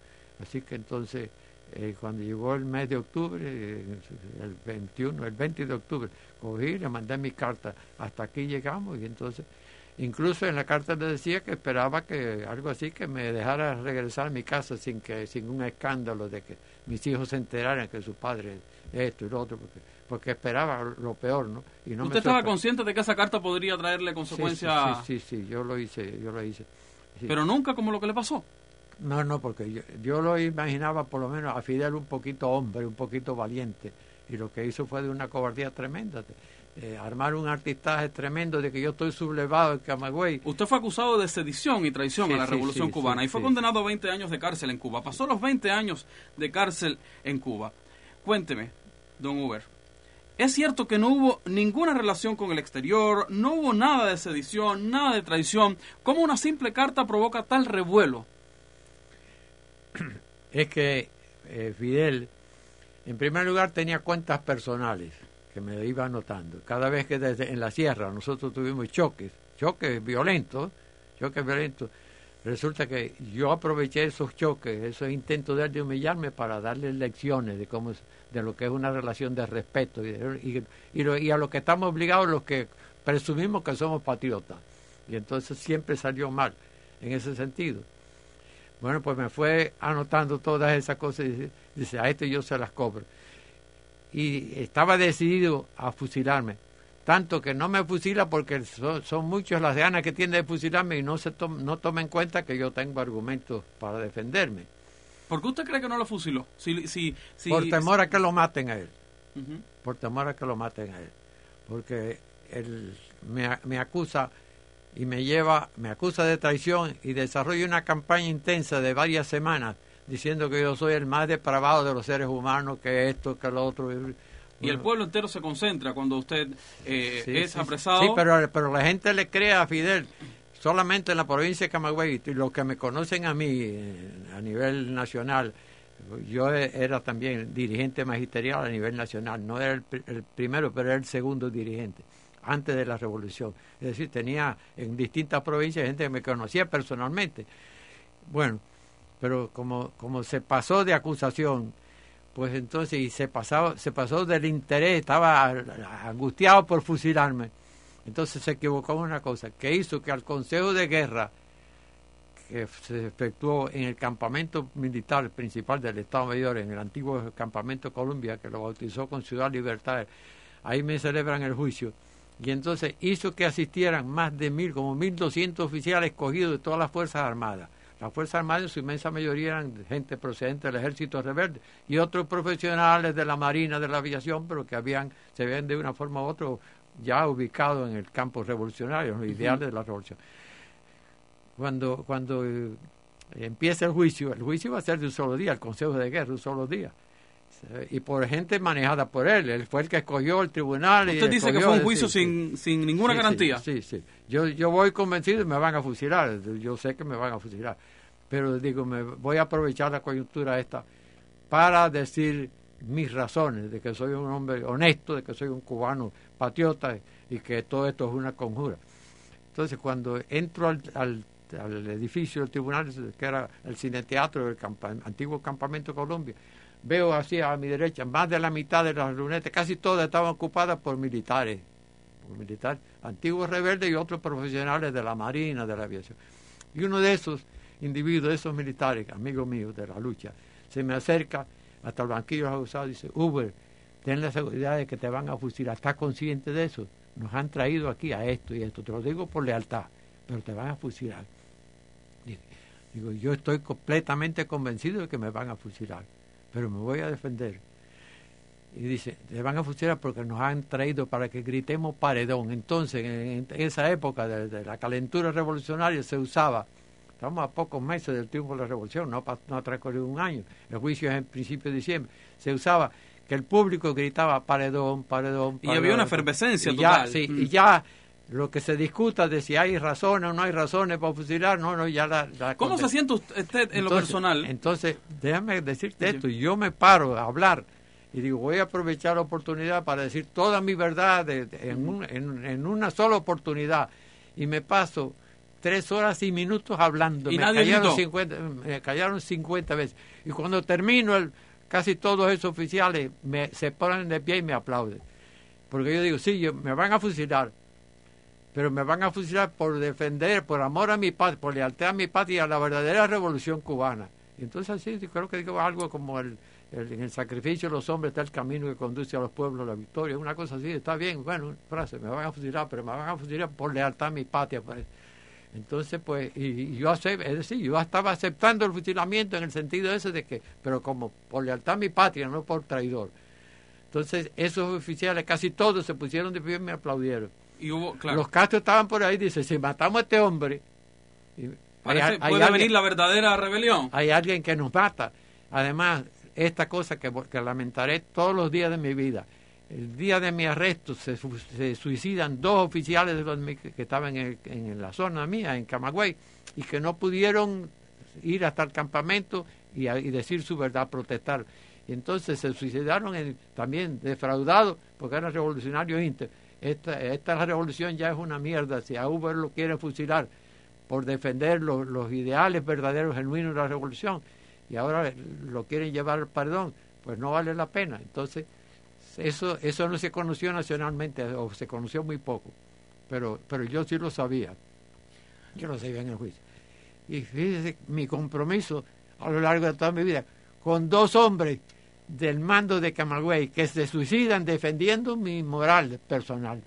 Así que entonces, eh, cuando llegó el mes de octubre, eh, el 21, el 20 de octubre, cogí, le mandé mi carta, hasta aquí llegamos y entonces, incluso en la carta le decía que esperaba que algo así, que me dejara regresar a mi casa sin que sin un escándalo de que mis hijos se enteraran que su padre esto y lo otro, porque, porque esperaba lo peor, ¿no? Y no me ¿Usted estaba consciente de que esa carta podría traerle Sí, consecuencias, Sí, sí, sí, sí, yo lo hice, yo lo hice. Sí. pero nunca como lo que le pasó? No, no, porque yo, yo lo imaginaba por lo menos a Fidel un poquito hombre, un poquito valiente, y lo que hizo fue de una cobardía tremenda. Eh, armar un artistaje tremendo de que yo estoy sublevado en Camagüey. Usted fue acusado de sedición y traición Sí, a la sí, Revolución sí, Cubana y fue condenado a 20 años de cárcel en Cuba. Pasó los 20 años de cárcel en Cuba. Cuénteme, don Uber. ¿Es cierto que no hubo ninguna relación con el exterior, no hubo nada de sedición, nada de traición? ¿Cómo una simple carta provoca tal revuelo? Es que eh, Fidel, en primer lugar, tenía cuentas personales que me iba anotando. Cada vez que desde en la sierra nosotros tuvimos choques, choques violentos, choques violentos, resulta que yo aproveché esos choques, esos intentos de humillarme para darle lecciones de cómo es- de lo que es una relación de respeto y, y- y lo- y a lo que estamos obligados los que presumimos que somos patriotas. Y entonces siempre salió mal en ese sentido. Bueno, pues me fue anotando todas esas cosas y dice, dice, a este yo se las cobro. Y estaba decidido a fusilarme. Tanto que no me fusila porque son, son muchas las ganas que tiene de fusilarme y no se tom- no toma en cuenta que yo tengo argumentos para defenderme. ¿Por qué usted cree que no lo fusiló? Si, si, si- por temor a que lo maten a él. Por temor a que lo maten a él. Porque él me, me acusa y me lleva, me acusa de traición y desarrolla una campaña intensa de varias semanas diciendo que yo soy el más depravado de los seres humanos, que esto, que lo otro. Y el pueblo entero se concentra cuando usted eh, Sí, es sí, apresado. Sí, pero, pero la gente le cree a Fidel solamente en la provincia de Camagüey. Y los que me conocen a mí eh, a nivel nacional, yo e- era también dirigente magisterial a nivel nacional. No era el primero, pero era el segundo dirigente antes de la revolución. Es decir, tenía en distintas provincias gente que me conocía personalmente. Bueno, pero como, como se pasó de acusación, pues entonces y se pasaba, se pasó del interés, estaba angustiado por fusilarme. Entonces se equivocó en una cosa, que hizo que al Consejo de Guerra que se efectuó en el campamento militar principal del Estado Mayor, en el antiguo campamento Colombia, que lo bautizó con Ciudad Libertad, ahí me celebran el juicio. Y entonces hizo que asistieran más de mil, como mil doscientos oficiales escogidos de todas las Fuerzas Armadas. Las Fuerzas Armadas en su inmensa mayoría eran gente procedente del Ejército Rebelde y otros profesionales de la Marina, de la Aviación, pero que habían, se ven de una forma u otra ya ubicados en el campo revolucionario, en los ideales de la revolución. Cuando, cuando eh, empieza el juicio, el juicio va a ser de un solo día, el Consejo de Guerra, un solo día. Y por gente manejada por él, él fue el que escogió el tribunal. y usted dice que fue un juicio sí. sin, sin ninguna Sí, garantía. Sí, sí. Yo, yo voy convencido y me van a fusilar. Yo sé que me van a fusilar. Pero digo, me voy a aprovechar la coyuntura esta para decir mis razones de que soy un hombre honesto, de que soy un cubano patriota y que todo esto es una conjura. Entonces, cuando entro al, al, al edificio del tribunal, que era el cineteatro del antiguo campamento Colombia, veo así a mi derecha, más de la mitad de las lunetas, casi todas estaban ocupadas por militares, por militares, antiguos rebeldes y otros profesionales de la marina, de la aviación. Y uno de esos individuos, de esos militares, amigos míos de la lucha, se me acerca hasta el banquillo acusados y dice, Uber, ten la seguridad de que te van a fusilar, ¿estás consciente de eso? Nos han traído aquí a esto y esto, te lo digo por lealtad, pero te van a fusilar. Digo, yo estoy completamente convencido de que me van a fusilar, pero me voy a defender. Y dice, te van a fusilar porque nos han traído para que gritemos paredón. Entonces, en, esa época de, de la calentura revolucionaria se usaba, estamos a pocos meses del triunfo de la revolución, no, no ha transcurrido un año, el juicio es en principio de diciembre, se usaba que el público gritaba paredón, paredón, Y paredón. había una efervescencia Y ya, sí, Mm. y ya lo que se discuta de si hay razones o no hay razones para fusilar, no, no, ya la... la ¿Cómo se siente usted en lo personal? Entonces, déjame decirte esto. Yo me paro a hablar y digo, voy a aprovechar la oportunidad para decir toda mi verdad de- de- en, un- en- en una sola oportunidad. Y me paso tres horas y minutos hablando. ¿Y me, nadie callaron gritó? 50, me callaron 50 veces. Y cuando termino, el, casi todos esos oficiales me, se ponen de pie y me aplauden. Porque yo digo, sí, yo- me van a fusilar, pero me van a fusilar por defender, por amor a mi patria, por lealtad a mi patria a la verdadera revolución cubana. Y entonces así creo que digo algo como el, el- en el sacrificio de los hombres está el camino que conduce a los pueblos a la victoria, una cosa así, está bien, bueno, frase, me van a fusilar, pero me van a fusilar por lealtad a mi patria. pues. Entonces, pues, y, yo es decir, yo estaba aceptando el fusilamiento en el sentido ese de que, pero como por lealtad a mi patria, no por traidor. Entonces, esos oficiales, casi todos se pusieron de pie y me aplaudieron. Y hubo, claro, Los Castro estaban por ahí, dice, si matamos a este hombre, parece- hay- hay puede alguien- venir la verdadera rebelión. hay alguien que nos mata. Además, esta cosa que, que lamentaré todos los días de mi vida. El día de mi arresto se, su- se suicidan dos oficiales de los que estaban en, el- en la zona mía, en Camagüey, y que no pudieron ir hasta el campamento y, decir su verdad, protestar. Y entonces se suicidaron en- también defraudados porque eran revolucionarios íntegros. Esta, esta revolución ya es una mierda. Si a Uber lo quieren fusilar por defender los, los ideales verdaderos, genuinos de la revolución, y ahora lo quieren llevar al perdón, pues no vale la pena. Entonces, eso, eso no se conoció nacionalmente, o se conoció muy poco, pero, pero yo sí lo sabía. Yo lo sabía en el juicio. Y fíjese mi compromiso a lo largo de toda mi vida con dos hombres del mando de Camagüey que se suicidan defendiendo mi moral personal.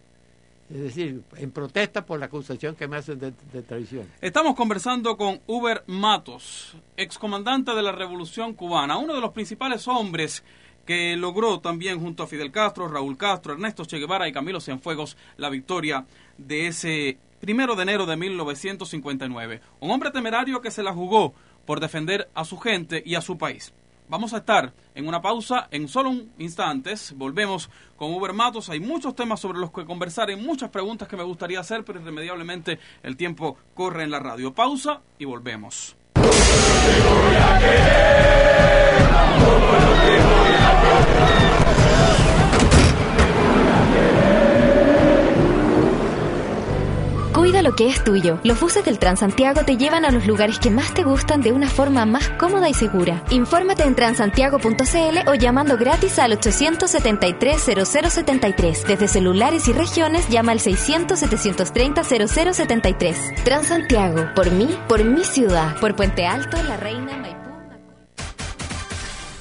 Es decir, en protesta por la acusación que me hacen de, traición. Estamos conversando con Uber Matos, excomandante de la Revolución Cubana, uno de los principales hombres que logró también junto a Fidel Castro, Raúl Castro, Ernesto Che Guevara y Camilo Cienfuegos la victoria de ese primero de enero de 1959. Un hombre temerario que se la jugó por defender a su gente y a su país. Vamos a estar en una pausa en solo un instantes. Volvemos con Uber Matos. Hay muchos temas sobre los que conversar y muchas preguntas que me gustaría hacer, pero irremediablemente el tiempo corre en la radio. Pausa y volvemos. Cuida lo que es tuyo. Los buses del Transantiago te llevan a los lugares que más te gustan de una forma más cómoda y segura. Infórmate en transantiago.cl o llamando gratis al 873-0073. Desde celulares y regiones llama al 600-730-0073. Transantiago, por mí, por mi ciudad. Por Puente Alto, La Reina.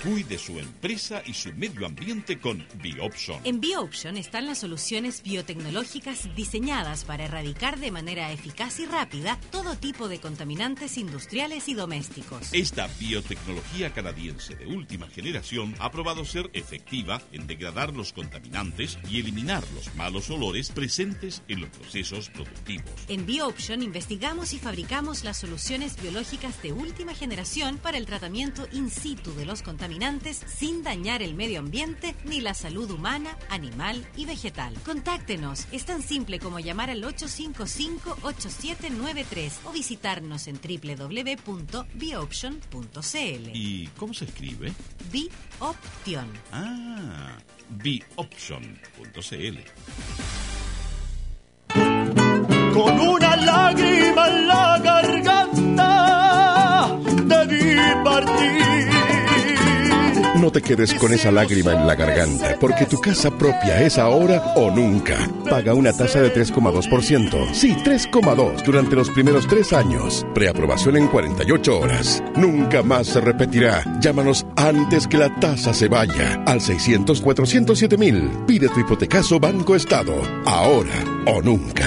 Cuide su empresa y su medio ambiente con Biopson. En BioOption están las soluciones biotecnológicas diseñadas para erradicar de manera eficaz y rápida todo tipo de contaminantes industriales y domésticos. Esta biotecnología canadiense de última generación ha probado ser efectiva en degradar los contaminantes y eliminar los malos olores presentes en los procesos productivos. En BioOption investigamos y fabricamos las soluciones biológicas de última generación para el tratamiento in situ de los contaminantes sin dañar el medio ambiente ni la salud humana, animal y vegetal. Contáctenos. Es tan simple como llamar al 855-8793 o visitarnos en www.bioption.cl. ¿Y cómo se escribe? Bioption. Ah, bioption.cl. Con una lágrima en la garganta debí partir. No te quedes con esa lágrima en la garganta, porque tu casa propia es ahora o nunca. Paga una tasa de 3,2%. Sí, 3,2 durante los primeros tres años. Preaprobación en 48 horas. Nunca más se repetirá. Llámanos antes que la tasa se vaya. Al 600-407 mil. Pide tu hipotecaso Banco Estado. Ahora o nunca.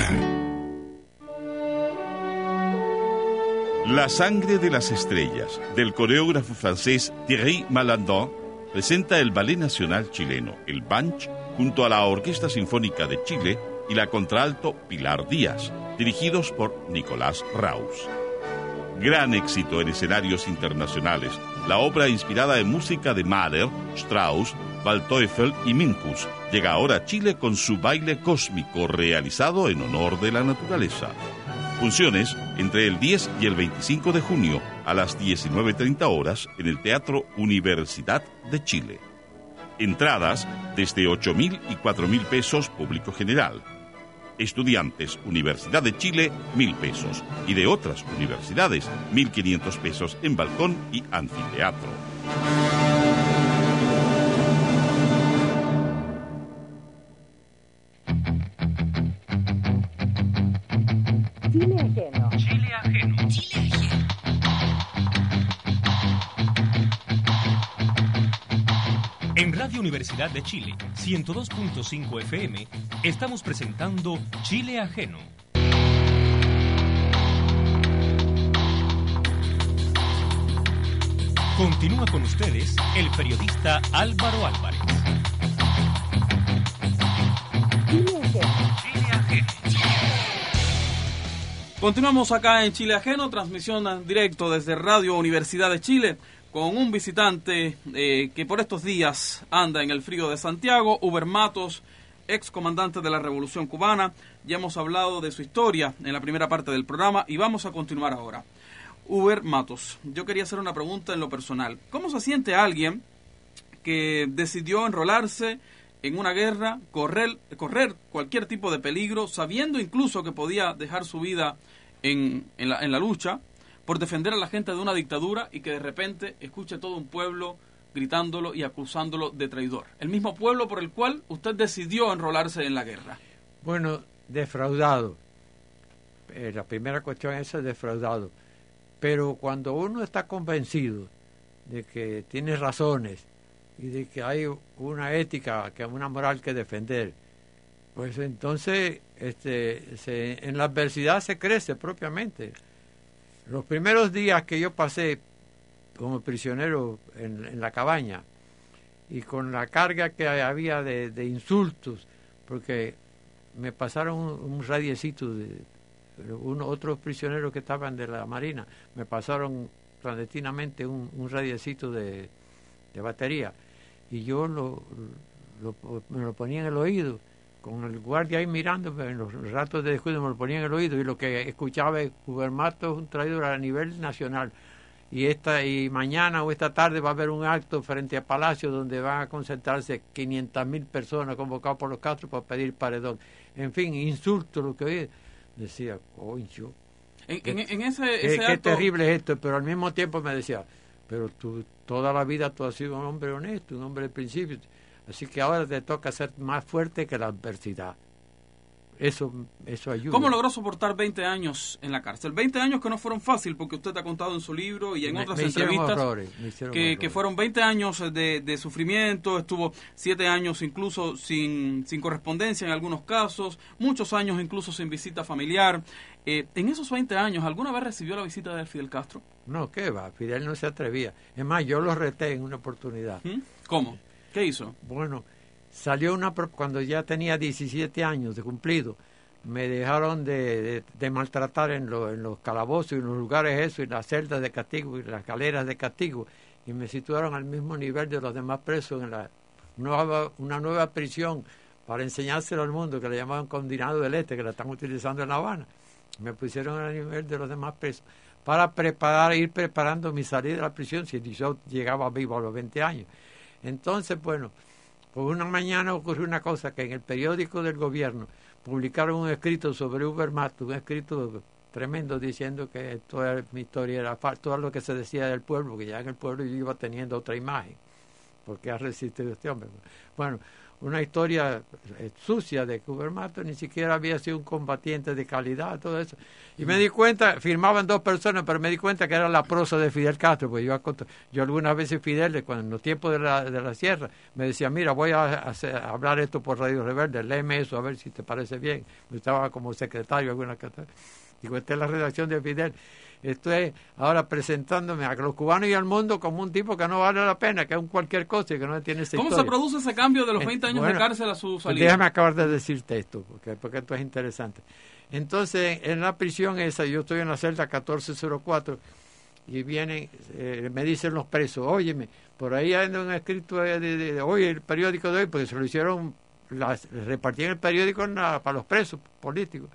La sangre de las estrellas, del coreógrafo francés Thierry Malandon, presenta el Ballet Nacional Chileno, el Banch, junto a la Orquesta Sinfónica de Chile y la contralto Pilar Díaz, dirigidos por Nicolás Raus. Gran éxito en escenarios internacionales, la obra inspirada en música de Mahler, Strauss, Waldteufel y Minkus llega ahora a Chile con su baile cósmico realizado en honor de la naturaleza. Funciones entre el 10 y el 25 de junio a las 19.30 horas en el Teatro Universidad de Chile. Entradas desde 8 mil y 4 mil pesos público general. Estudiantes, Universidad de Chile, mil pesos. Y de otras universidades, 1.500 pesos en balcón y anfiteatro. Radio Universidad de Chile, 102.5 FM, estamos presentando Chile ajeno. Continúa con ustedes el periodista Álvaro Álvarez. Continuamos acá en Chile Ajeno, transmisión en directo desde Radio Universidad de Chile, con un visitante eh, que por estos días anda en el frío de Santiago, Uber Matos, ex comandante de la Revolución Cubana. Ya hemos hablado de su historia en la primera parte del programa y vamos a continuar ahora. Uber Matos, yo quería hacer una pregunta en lo personal. ¿Cómo se siente alguien que decidió enrolarse en una guerra, correr, correr cualquier tipo de peligro, sabiendo incluso que podía dejar su vida en, la lucha por defender a la gente de una dictadura y que de repente escuche todo un pueblo gritándolo y acusándolo de traidor? El mismo pueblo por el cual usted decidió enrolarse en la guerra. Bueno, defraudado. Eh, la primera cuestión es defraudado. Pero cuando uno está convencido de que tiene razones y de que hay una ética, que una moral que defender, pues entonces este, se, en la adversidad se crece propiamente. Los primeros días que yo pasé como prisionero en, la cabaña y con la carga que había de, insultos, porque me pasaron un, radiecito de, uno, otros prisioneros que estaban de la Marina me pasaron clandestinamente un, radiecito de, batería y yo lo- me lo ponía en el oído con el guardia ahí mirando en los ratos de descuido me lo ponía en el oído y lo que escuchaba es Gubermato es un traidor a nivel nacional y esta y mañana o esta tarde va a haber un acto frente a Palacio donde van a concentrarse 500 mil personas convocadas por los Castro para pedir paredón. En fin, insulto lo que oí. Decía, coño, En, Qué- en- en ese, qué, ese qué acto, terrible es esto, pero al mismo tiempo me decía, pero tú toda la vida tú has sido un hombre honesto, un hombre de principios, así que ahora te toca ser más fuerte que la adversidad. Eso, eso ayuda. ¿Cómo logró soportar 20 años en la cárcel? 20 años que no fueron fácil, porque usted ha contado en su libro y en Me- otras me entrevistas horrores, que, fueron 20 años de, de sufrimiento, estuvo 7 años incluso sin, sin correspondencia en algunos casos, muchos años incluso sin visita familiar. Eh, en esos 20 años, ¿alguna vez recibió la visita de Fidel Castro? No, ¿qué va? Fidel no se atrevía. Es más, yo lo reté en una oportunidad. ¿Mm? ¿Cómo? ¿Qué hizo? Bueno, salió una cuando ya tenía 17 años de cumplido. Me dejaron de, maltratar en los calabozos y en los lugares eso, y las celdas de castigo y las galeras de castigo. Y me situaron al mismo nivel de los demás presos en la nueva, una nueva prisión para enseñárselo al mundo que le llamaban Condinado del Este, que la están utilizando en La Habana. Me pusieron al nivel de los demás presos para preparar, ir preparando mi salida de la prisión si yo llegaba vivo a los 20 años. Entonces, bueno, pues una mañana ocurrió una cosa que en el periódico del gobierno publicaron un escrito sobre Ubermat, un escrito tremendo diciendo que toda mi historia era falsa, todo lo que se decía del pueblo, que ya en el pueblo yo iba teniendo otra imagen, porque ha resistido este hombre. Bueno, una historia eh, sucia de que Ubermato ni siquiera había sido un combatiente de calidad, todo eso. Y me di cuenta, firmaban dos personas, pero me di cuenta que era la prosa de Fidel Castro, porque yo, algunas veces Fidel, cuando en los tiempos de la, de la sierra, me decía, mira, voy a, hablar esto por Radio Rebelde, léeme eso, a ver si te parece bien. Estaba como secretario alguna cosa. Digo, esta es la redacción de Fidel. Estoy ahora presentándome a los cubanos y al mundo como un tipo que no vale la pena, que es un cualquier cosa y que no tiene esa ¿Cómo se produce ese cambio de los Eh, 20 años bueno, de cárcel a su Pues salida? déjame acabar de decirte esto, porque, porque esto es interesante. Entonces, en la prisión esa, yo estoy en la celda 1404 y vienen, eh, me dicen los presos, óyeme, por ahí hay un escrito de, de- de hoy, el periódico de hoy, porque se lo hicieron, las, repartían el periódico en la- para los presos políticos.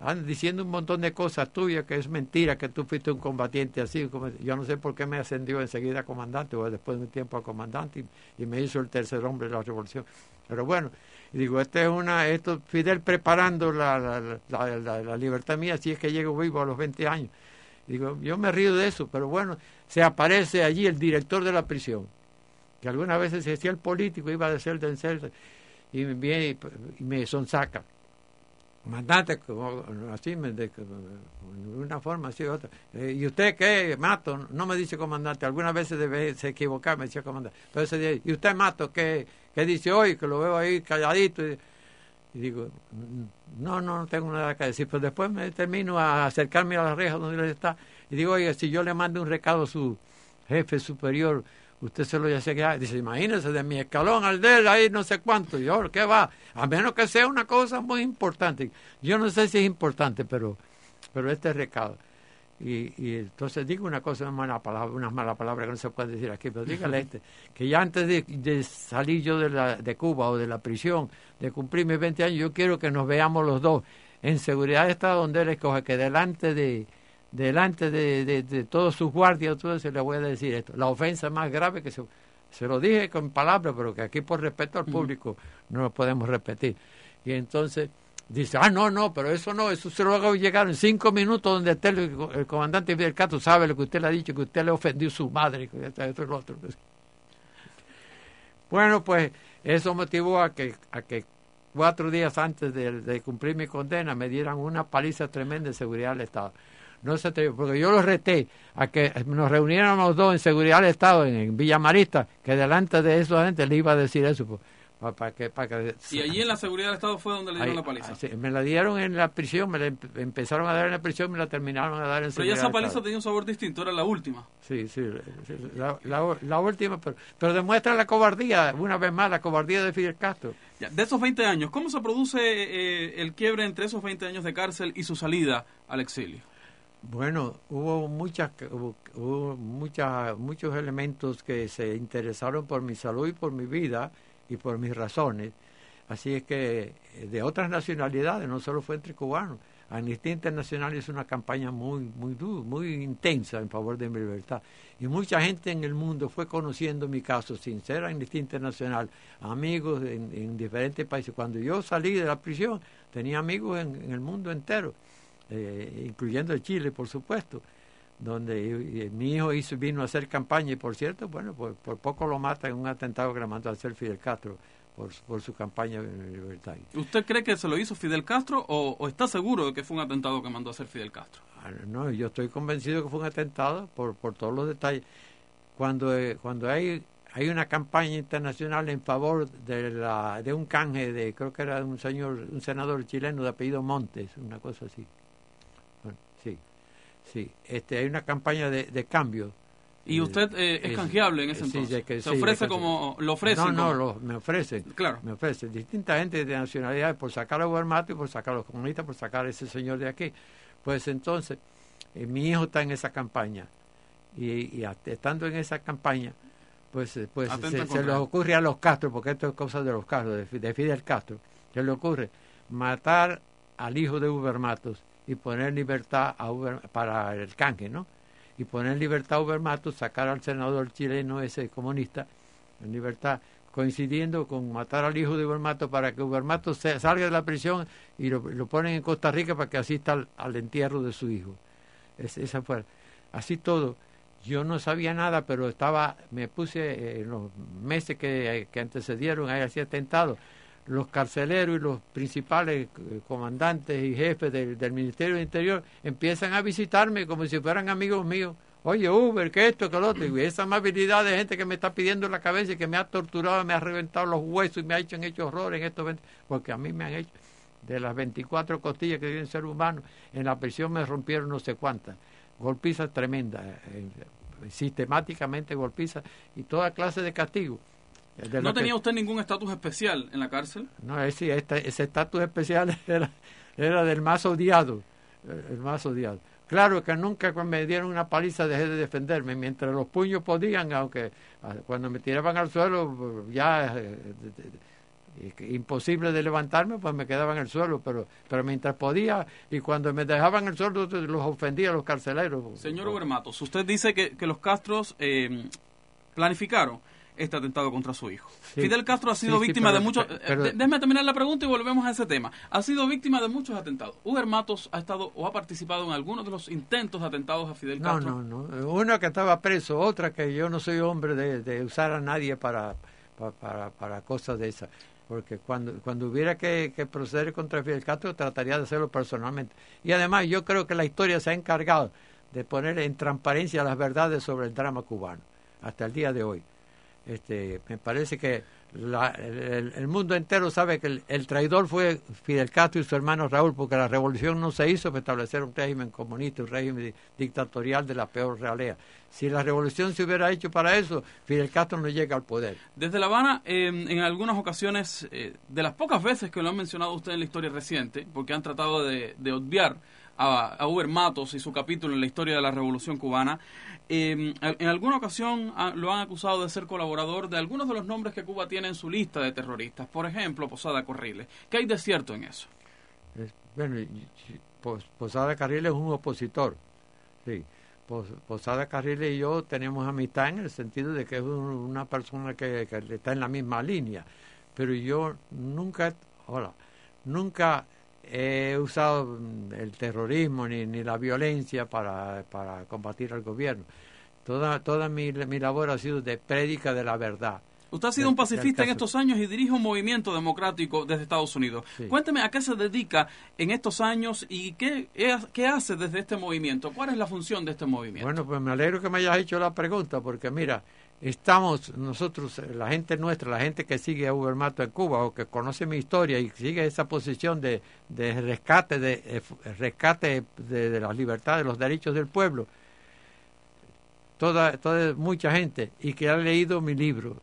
Andan diciendo un montón de cosas tuyas, que es mentira, que tú fuiste un combatiente así. como- yo no sé por qué me ascendió enseguida a comandante, o después de un tiempo a comandante, y, me hizo el tercer hombre de la revolución. Pero bueno, digo, este es una, esto, Fidel preparando la, la, la, la- libertad mía, si es que llego vivo a los 20 años. Digo, yo me río de eso, pero bueno, se aparece allí el director de la prisión, que algunas veces decía el político, iba de celda en celda, y me y me sonsaca. Comandante, como- así, de, una forma así, otra. Eh, ¿Y usted qué, Mato? No me dice comandante, algunas veces debe se equivocar, me decía comandante. Día, ¿y usted, Mato, qué, qué dice hoy? Que lo veo ahí calladito. Y, y digo, "Mm, no, no, no tengo nada que decir. Pero después me termino a acercarme a la reja donde él está. Y digo, oye, si yo le mando un recado a su jefe superior, usted se lo ya sé que Dice, imagínese, de mi escalón al de él, ahí no sé cuánto. Y yo, ¿qué va? A menos que sea una cosa muy importante. Yo no sé si es importante, pero, pero este recado. Y, y entonces digo una cosa, una mala palabra, una mala palabra que no se puede decir aquí, pero dígale este, que ya antes de, de salir yo de, la, de Cuba o de la prisión, de cumplir mis 20 años, yo quiero que nos veamos los dos en seguridad de Estado donde él escoge, que delante de delante de, de, de todos sus guardias, todo eso, le voy a decir esto. La ofensa más grave que se, se lo dije con palabras, pero que aquí por respeto al público no lo podemos repetir. Y entonces dice, ah, no, no, pero eso no, eso se lo hago llegar en cinco minutos donde esté el, el comandante Fidel Castro sabe lo que usted le ha dicho, que usted le ofendió a su madre, que esto, esto y lo otro. Bueno, pues eso motivó a que, a que cuatro días antes de, de cumplir mi condena me dieran una paliza tremenda de seguridad del Estado. No se atrevió, porque yo los reté a que nos reuniéramos los dos en seguridad del Estado en, en Villa Marista, que delante de eso gente le iba a decir eso, pues, Para, que, para que, y allí en la seguridad del Estado fue donde le dieron la paliza. Sí, me la dieron en la prisión, me la empezaron a dar en la prisión, me la terminaron a dar en Pero ya esa paliza tenía un sabor distinto, era la última. Sí, sí, la, la, última, pero, pero, demuestra la cobardía, una vez más, la cobardía de Fidel Castro. de esos 20 años, ¿cómo se produce eh, el quiebre entre esos 20 años de cárcel y su salida al exilio? Bueno, hubo muchas, hubo muchas, muchos elementos que se interesaron por mi salud y por mi vida y por mis razones. Así es que eh, de otras nacionalidades, no solo fue entre cubanos. Amnistía Internacional es una campaña muy, muy dura, muy intensa en favor de mi libertad. Y mucha gente en el mundo fue conociendo mi caso sin ser Amnistía Internacional, amigos en, diferentes países. Cuando yo salí de la prisión, tenía amigos en el mundo entero. Eh, incluyendo Chile, por supuesto, donde mi hijo hizo, vino a hacer campaña y, por cierto, bueno, por, poco lo mata en un atentado que le mandó a hacer Fidel Castro por, su campaña de libertad. ¿Usted cree que se lo hizo Fidel Castro o, está seguro de que fue un atentado que mandó a hacer Fidel Castro? Ah, no, yo estoy convencido que fue un atentado por, por todos los detalles. Cuando, eh, cuando hay hay una campaña internacional en favor de la de un canje de creo que era un señor un senador chileno de apellido Montes una cosa así Sí, sí. Este, hay una campaña de, de cambio. ¿Y eh, usted eh, es canjeable en ese entonces? Sí, ¿Se ofrece como...? ¿Lo ofrecen? No, no, me ofrecen. Claro. Me ofrecen. Distinta gente de nacionalidades por sacar a Guarmato y por sacar a los comunistas, por sacar a ese señor de aquí. Pues entonces, eh, mi hijo está en esa campaña. Y, estando en esa campaña, pues, pues se, se le ocurre a los Castro, porque esto es cosa de los Castro, de, de Fidel Castro, se le ocurre matar al hijo de Ubermatos y poner libertad a para el canje, ¿no? Y poner libertad a Ubermato, sacar al senador chileno ese comunista en libertad, coincidiendo con matar al hijo de Ubermato para que Ubermato salga de la prisión y lo, ponen en Costa Rica para que asista al, entierro de su hijo. esa fue. Así todo. Yo no sabía nada, pero estaba, me puse eh, en los meses que, que antecedieron a ese atentado los carceleros y los principales eh, comandantes y jefes del, Ministerio del Interior empiezan a visitarme como si fueran amigos míos. Oye, Uber, que esto, que lo otro. Y esa amabilidad de gente que me está pidiendo la cabeza y que me ha torturado, me ha reventado los huesos y me ha hecho, hecho horror en estos porque a mí me han hecho de las 24 costillas que tiene ser humano, en la prisión me rompieron no sé cuántas. Golpizas tremendas, eh, sistemáticamente golpizas y toda clase de castigo. ¿No tenía usted ningún estatus especial en la cárcel? No, ese estatus especial era, era del más odiado, el más odiado. Claro que nunca cuando me dieron una paliza dejé de defenderme, mientras los puños podían, aunque ah, cuando me tiraban al suelo ya eh, imposible de levantarme, pues me quedaba en el suelo, pero, pero mientras podía y cuando me dejaban el suelo los ofendía a los carceleros. Señor Ubermatos, usted dice que, que los Castros eh, planificaron este atentado contra su hijo. Fidel Castro ha sido víctima de muchos... Eh, déjeme terminar la pregunta y volvemos a ese tema. Ha sido víctima de muchos atentados. Uber Matos ha estado o ha participado en algunos de los intentos de atentados a Fidel Castro. No, no, no. Uno que estaba preso, otra que yo no soy hombre de, usar a nadie para, para, para, cosas de esas. Porque cuando, cuando hubiera que, que proceder contra Fidel Castro, trataría de hacerlo personalmente. Y además yo creo que la historia se ha encargado de poner en transparencia las verdades sobre el drama cubano hasta el día de hoy. Este, me parece que el, mundo entero sabe que el, traidor fue Fidel Castro y su hermano Raúl, porque la revolución no se hizo para establecer un régimen comunista, un régimen dictatorial de la peor realea. Si la revolución se hubiera hecho para eso, Fidel Castro no llega al poder. Desde La Habana, en algunas ocasiones, eh, de las pocas veces que lo han mencionado usted en la historia reciente, porque han tratado de, de obviar a, Uber Matos y su capítulo en la historia de la revolución cubana, eh, en alguna ocasión lo han acusado de ser colaborador de algunos de los nombres que Cuba tiene en su lista de terroristas, por ejemplo, Posada Corriles. ¿Qué hay de cierto en eso? bueno, Posada Carriles es un opositor, sí. Posada Carriles y yo tenemos amistad en el sentido de que es una persona que, está en la misma línea, pero yo nunca, hola, nunca he usado el terrorismo ni, ni la violencia para, para combatir al gobierno. Toda, toda mi, mi labor ha sido de prédica de la verdad. Usted ha sido un pacifista en estos años y dirige un movimiento democrático desde Estados Unidos. Cuénteme a qué se dedica en estos años y qué, qué hace desde este movimiento. ¿Cuál es la función de este movimiento? Bueno, pues me alegro que me hayas hecho la pregunta, porque mira, estamos nosotros, la gente nuestra, la gente que sigue a Ubermato en Cuba o que conoce mi historia y sigue esa posición de, de rescate, de, eh, rescate de, de las libertades, de los derechos del pueblo, toda, toda mucha gente y que ha leído mi libro.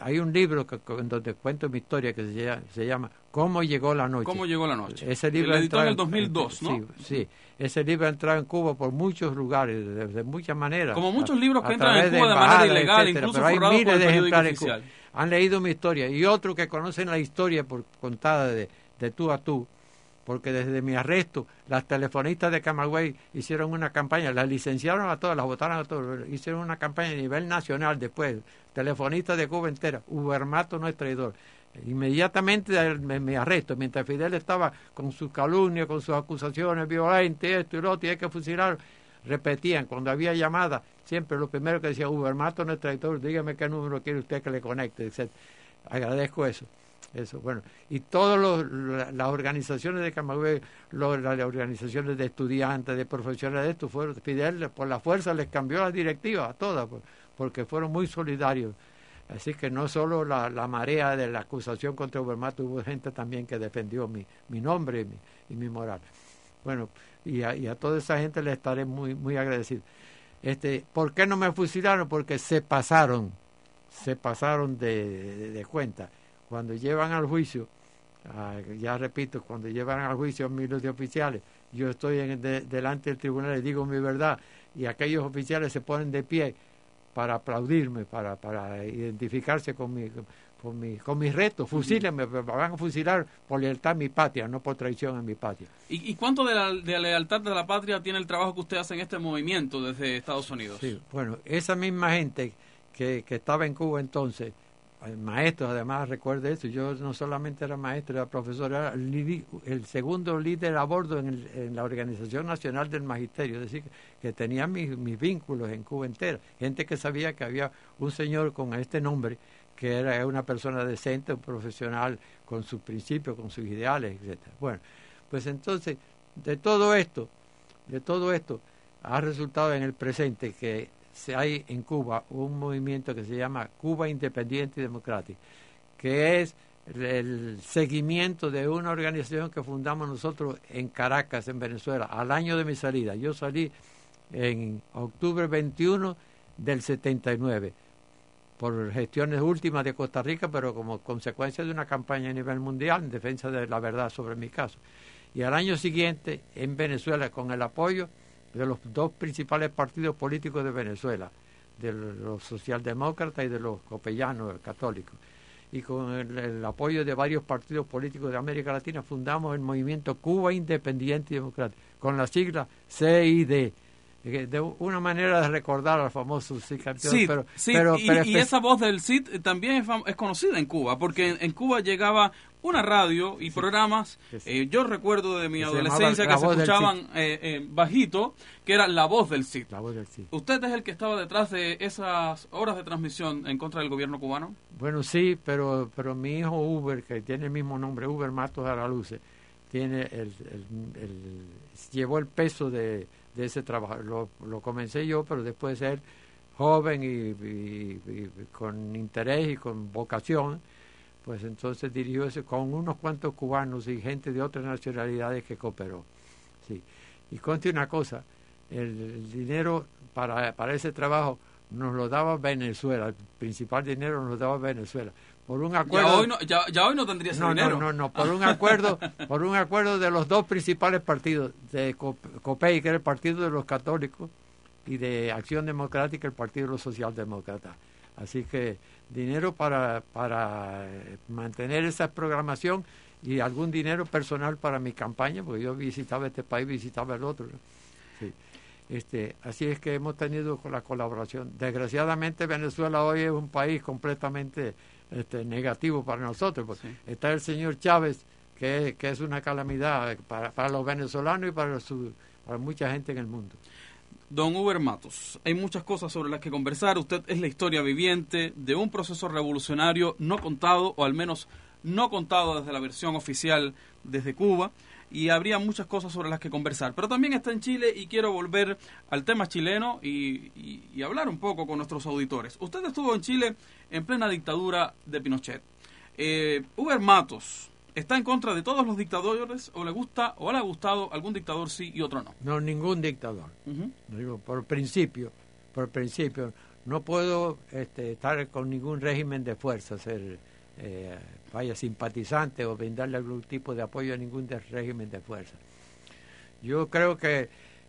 Hay un libro que, en donde cuento mi historia que se llama ¿Cómo llegó la noche? ¿Cómo llegó la noche? Ese libro editó en el entrado 2002, ¿no? Sí, sí. Ese libro ha entrado en Cuba por muchos lugares, de, de muchas maneras. Como muchos A- libros que entran en Cuba de manera embajadas, ilegal, etcétera, incluso pero hay miles de ejemplares en Cuba. Han leído mi historia y otros que conocen la historia por contada de, de tú a tú, porque desde mi arresto las telefonistas de Camagüey hicieron una campaña, las licenciaron a todas, las votaron a todas, hicieron una campaña a nivel nacional después, telefonistas de Cuba entera, Ubermato no es traidor. Inmediatamente mi, mi arresto, mientras Fidel estaba con sus calumnias, con sus acusaciones violentas, esto y lo hay que fusilar, repetían, cuando había llamada, siempre lo primero que decía, Ubermato no es traidor, dígame qué número quiere usted que le conecte, etc. Agradezco eso. Eso, bueno, y todas las organizaciones de Camagüey, las organizaciones de estudiantes, de profesionales de esto, fueron, Fidel por la fuerza les cambió las directivas a todas, por- porque fueron muy solidarios. Así que no solo la, la marea de la acusación contra Ubermato, hubo gente también que defendió mi, mi nombre y mi, moral. Bueno, y a, y a toda esa gente le estaré muy, muy agradecido. Este, ¿Por qué no me fusilaron? Porque se pasaron, se pasaron de, de- de cuenta. Cuando llevan al juicio, ah, ya repito, cuando llevan al juicio a miles de oficiales, yo estoy en- de- delante del tribunal y digo mi verdad, y aquellos oficiales se ponen de pie para aplaudirme, para, para identificarse con mi, con mi, con mis retos, fusílenme, me van a fusilar por lealtad a mi patria, no por traición a mi patria. ¿Y, y cuánto de la, de lealtad de la patria tiene el trabajo que usted hace en este movimiento desde Estados Unidos? Sí, bueno, esa misma gente que, que estaba en Cuba entonces, maestros además, recuerde eso, yo no solamente era maestro, era profesor, era el, segundo líder a bordo en, el- la Organización Nacional del Magisterio, es decir, que, tenía mis, mis vínculos en Cuba entera, gente que sabía que había un señor con este nombre, que era una persona decente, un profesional con sus principios, con sus ideales, etcétera. Bueno, pues entonces, de todo esto, de todo esto, ha resultado en el presente que hay en Cuba un movimiento que se llama Cuba Independiente y Democrática, que es el seguimiento de una organización que fundamos nosotros en Caracas, en Venezuela, al año de mi salida. Yo salí en octubre 21 del 79 por gestiones últimas de Costa Rica, pero como consecuencia de una campaña a nivel mundial en defensa de la verdad sobre mi caso. Y al año siguiente, en Venezuela, con el apoyo de los dos principales partidos políticos de Venezuela, de los socialdemócratas y de los copellanos católicos, y con el, apoyo de varios partidos políticos de América Latina, fundamos el movimiento Cuba Independiente y Democrático, con la sigla CID, de una manera de recordar al famoso sí, campeón, Sí, pero, sí, pero, y, pero y espe- esa voz del CID eh, también es, es conocida en Cuba, porque en, en Cuba llegaba una radio y programas, Sí, eh, yo recuerdo de mi Que adolescencia que se escuchaban eh, eh, bajito, que era la voz del CID. la voz del sí. ¿Usted es el que estaba detrás de esas horas de transmisión en contra del gobierno cubano? Bueno, sí, pero, pero mi hijo Uber, que tiene el mismo nombre, Uber Matos Araluce, tiene el, el- el- llevó el peso de, de ese trabajo. Lo, lo comencé yo, pero después de ser joven y, con interés y con vocación, pues entonces dirigió eso con unos cuantos cubanos y gente de otras nacionalidades que cooperó. Sí. Y conte una cosa, el, el dinero para, para ese trabajo nos lo daba Venezuela, el principal dinero nos lo daba Venezuela. Por un acuerdo Ya hoy, no, ya, ya hoy no tendría ese no, dinero. no, no, no, por un acuerdo, por un acuerdo de los dos principales partidos, de Co- COPEI, que era el Partido de los Católicos, y de Acción Democrática, el Partido de los Socialdemócratas. Así que dinero para, para eh, mantener esa programación y algún dinero personal para mi campaña, porque yo visitaba este país, visitaba el otro. Sí. Este, así es que hemos tenido con la colaboración. Desgraciadamente Venezuela hoy es un país completamente este, negativo para nosotros. porque Sí. Está el señor Chávez, que, es- que es una calamidad para, para los venezolanos y para, su, para mucha gente en el mundo. Don Uber Matos, hay muchas cosas sobre las que conversar. Usted es la historia viviente de un proceso revolucionario no contado, o al menos no contado desde la versión oficial desde Cuba y habría muchas cosas sobre las que conversar. Pero también está en Chile y quiero volver al tema chileno y, hablar un poco con nuestros auditores. Usted estuvo en Chile en plena dictadura de Pinochet. Eh, Uber Matos, ¿está en contra de todos los dictadores o le gusta o le ha gustado algún dictador sí y otro no? No, ningún dictador. Digo, por principio, por principio. No puedo este, estar con ningún régimen de fuerza, ser eh, vaya simpatizante o brindarle algún tipo de apoyo a ningún régimen de fuerza. Yo creo que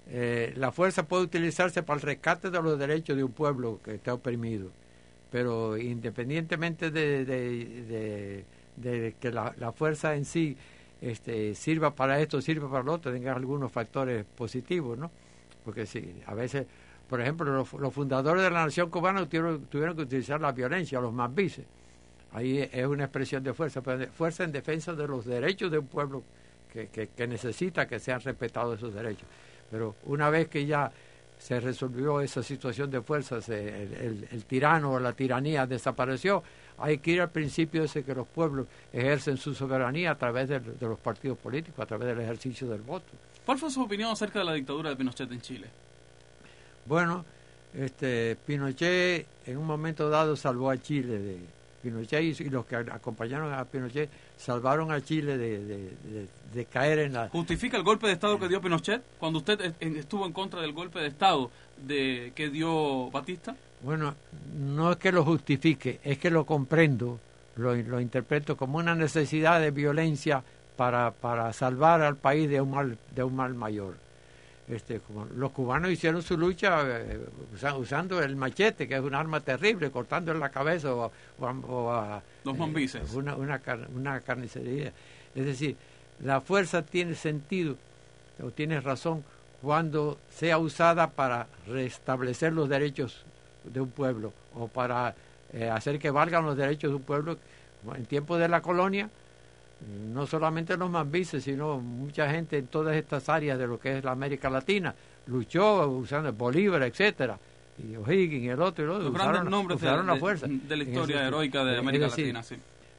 eh, la fuerza puede utilizarse para el rescate de los derechos de un pueblo que está oprimido, pero independientemente de, que la, fuerza en sí este, sirva para esto, sirva para lo otro, tenga algunos factores positivos, ¿no? Porque sí, a veces, por ejemplo, los, fundadores de la nación cubana tuvieron, tuvieron que utilizar la violencia, los más vices Ahí es una expresión de fuerza, pero fuerza en defensa de los derechos de un pueblo que, que, necesita que sean respetados esos derechos. Pero una vez que ya se resolvió esa situación de fuerza, el, tirano o la tiranía desapareció, hay que ir al principio ese que los pueblos ejercen su soberanía a través de, de, los partidos políticos, a través del ejercicio del voto. ¿Cuál fue su opinión acerca de la dictadura de Pinochet en Chile? Bueno, este, Pinochet en un momento dado salvó a Chile de, Pinochet y, los que acompañaron a Pinochet salvaron a Chile de, caer en la... ¿Justifica el golpe de Estado que dio Pinochet cuando usted estuvo en contra del golpe de Estado de, que dio Batista? Bueno, no es que lo justifique, es que lo comprendo, lo, lo interpreto como una necesidad de violencia para, para salvar al país de un mal, de un mal mayor. Este, como los cubanos hicieron su lucha eh, usando el machete, que es un arma terrible, cortando en la cabeza o, a, los eh, una, una, carnicería. Es decir, la fuerza tiene sentido o tiene razón cuando sea usada para restablecer los derechos de un pueblo o para eh, hacer que valgan los derechos de un pueblo. En tiempos de la colonia, no solamente los mambises, sino mucha gente en todas estas áreas de lo que es la América Latina, luchó usando Bolívar, etcétera, y O'Higgins y el otro y el otro, usaron, nombres usaron la fuerza. De, la historia heroica de América Latina, sí.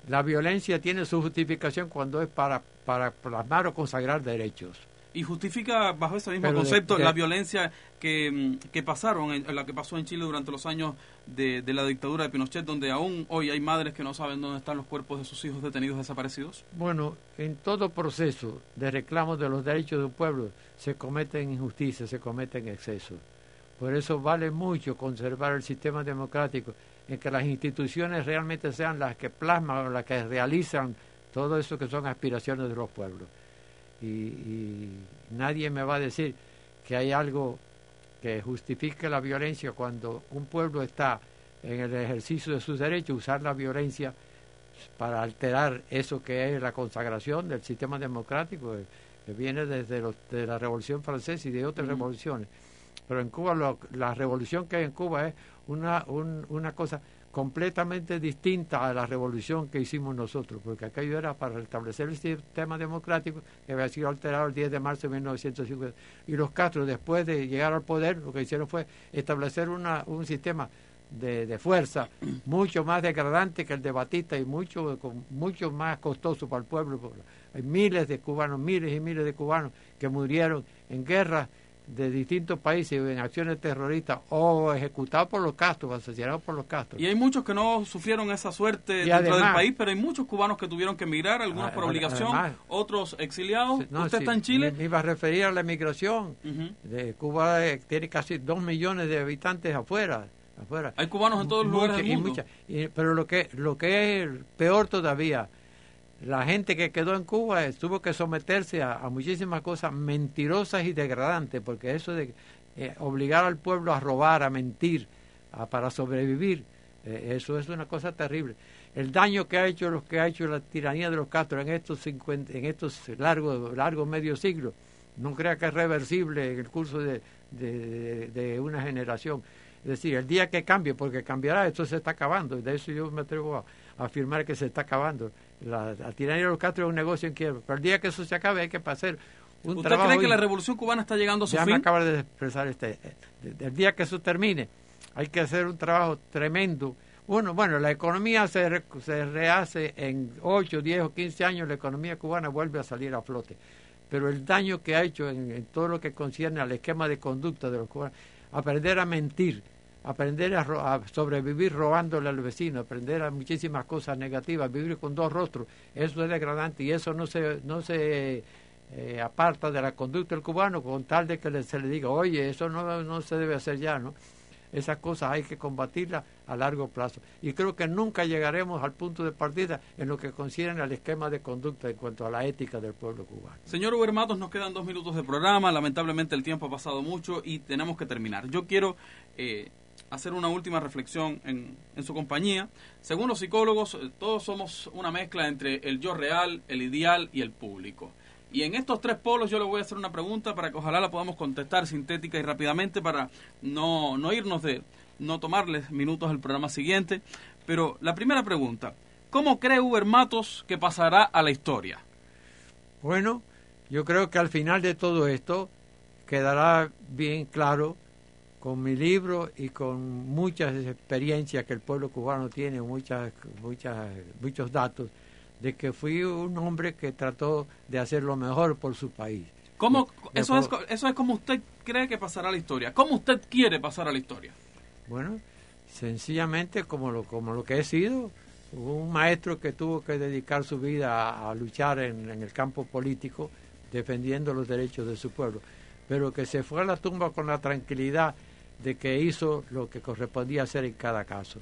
La violencia tiene su justificación cuando es para, para plasmar o consagrar derechos y justifica bajo ese mismo concepto la violencia que, mm, que pasaron, en, la que pasó en Chile durante los años de, de, la dictadura de Pinochet, donde aún hoy hay madres que no saben dónde están los cuerpos de sus hijos detenidos desaparecidos? Bueno, en todo proceso de reclamo de los derechos de un pueblo se cometen injusticias, se cometen excesos. Por eso vale mucho conservar el sistema democrático en que las instituciones realmente sean las que plasman o las que realizan todo eso que son aspiraciones de los pueblos y, nadie me va a decir que hay algo que justifique la violencia cuando un pueblo está en el ejercicio de sus derechos, usar la violencia para alterar eso que es la consagración del sistema democrático que viene desde de la Revolución Francesa y de otras revoluciones. Pero en Cuba la revolución que hay en Cuba es una, una cosa completamente distinta a la revolución que hicimos nosotros, porque aquello era para restablecer el sistema democrático que había sido alterado el 10 de marzo de 1950. Y los Castro, después de llegar al poder, lo que hicieron fue establecer una, un sistema de, fuerza mucho más degradante que el de Batista y mucho, mucho más costoso para el pueblo. Hay miles de cubanos, miles y miles de cubanos que murieron en guerra de distintos países en acciones terroristas o ejecutados por los Castros, asesinados por los Castros. Y hay muchos que no sufrieron esa suerte dentro del país, pero hay muchos cubanos que tuvieron que emigrar, algunos por obligación, otros exiliados. ¿Usted está en Chile? Me iba a referir a la emigración. de Cuba eh, tiene casi dos millones de habitantes afuera. afuera. Hay cubanos en todos los lugares del mundo. pero lo que, lo que es peor todavía, la gente que quedó en Cuba tuvo que someterse a, muchísimas cosas mentirosas y degradantes, porque eso de eh, obligar al pueblo a robar, a mentir, para sobrevivir, eh, eso es una cosa terrible. El daño que ha hecho los que ha hecho la tiranía de los Castro en estos 50, en estos largos largos medio siglos, no crea que es reversible en el curso de, de, una generación. Es decir, el día que cambie, porque cambiará, esto se está acabando, de eso yo me atrevo a, afirmar que se está acabando. La, tiranía de los Castro es un negocio en quiebra. Pero el día que eso se acabe hay que hacer un ¿Usted cree que la revolución cubana está llegando a su ya fin? me acaba de expresar este. El día que eso termine, hay que hacer un trabajo tremendo, Uno, bueno, la economía se, se rehace en 8, 10 o 15 años, la economía cubana vuelve a salir a flote. Pero el daño que ha hecho en, todo lo que concierne al esquema de conducta de los cubanos, aprender a mentir, aprender a, sobrevivir robándole al vecino, aprender a muchísimas cosas negativas, vivir con dos rostros, eso es degradante y eso no se, no se eh, aparta de la conducta del cubano con tal de que se le diga, oye, eso no, no se debe hacer ya, ¿no? Esas cosas hay que combatirlas a largo plazo. Y creo que nunca llegaremos al punto de partida en lo que concierne al esquema de conducta en cuanto a la ética del pueblo cubano. Señor Uber nos quedan dos minutos de programa. Lamentablemente el tiempo ha pasado mucho y tenemos que terminar. Yo quiero eh, hacer una última reflexión en, en, su compañía. Según los psicólogos, eh, todos somos una mezcla entre el yo real, el ideal y el público. Y en estos tres polos yo le voy a hacer una pregunta para que ojalá la podamos contestar sintética y rápidamente para no, no irnos de, no tomarles minutos al programa siguiente. Pero la primera pregunta, ¿cómo cree Uber Matos que pasará a la historia? Bueno, yo creo que al final de todo esto quedará bien claro con mi libro y con muchas experiencias que el pueblo cubano tiene, muchas, muchas, muchos datos de que fui un hombre que trató de hacer lo mejor por su país. ¿Cómo, eso, es, eso es como usted cree que pasará la historia. ¿Cómo usted quiere pasar a la historia? Bueno, sencillamente como lo, como lo que he sido, un maestro que tuvo que dedicar su vida a, luchar en, en, el campo político, defendiendo los derechos de su pueblo, pero que se fue a la tumba con la tranquilidad de que hizo lo que correspondía hacer en cada caso,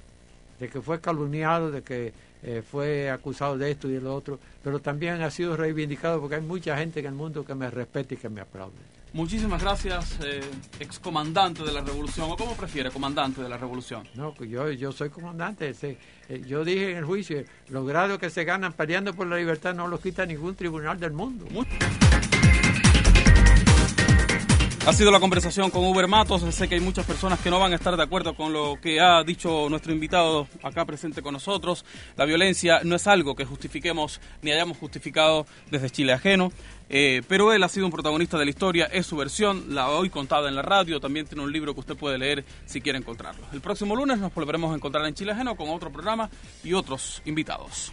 de que fue calumniado, de que eh, fue acusado de esto y de lo otro, pero también ha sido reivindicado porque hay mucha gente en el mundo que me respeta y que me aplaude. Muchísimas gracias, eh, excomandante de la revolución, o como prefiere, comandante de la revolución. No, pues yo, yo soy comandante. Eh, yo dije en el juicio, los grados que se ganan peleando por la libertad no los quita ningún tribunal del mundo. Ha sido la conversación con Uber Matos. Sé que hay muchas personas que no van a estar de acuerdo con lo que ha dicho nuestro invitado acá presente con nosotros. La violencia no es algo que justifiquemos ni hayamos justificado desde Chile ajeno. Eh, pero él ha sido un protagonista de la historia, es su versión, la hoy contada en la radio, también tiene un libro que usted puede leer si quiere encontrarlo. El próximo lunes nos volveremos a encontrar en Chile Ajeno con otro programa y otros invitados.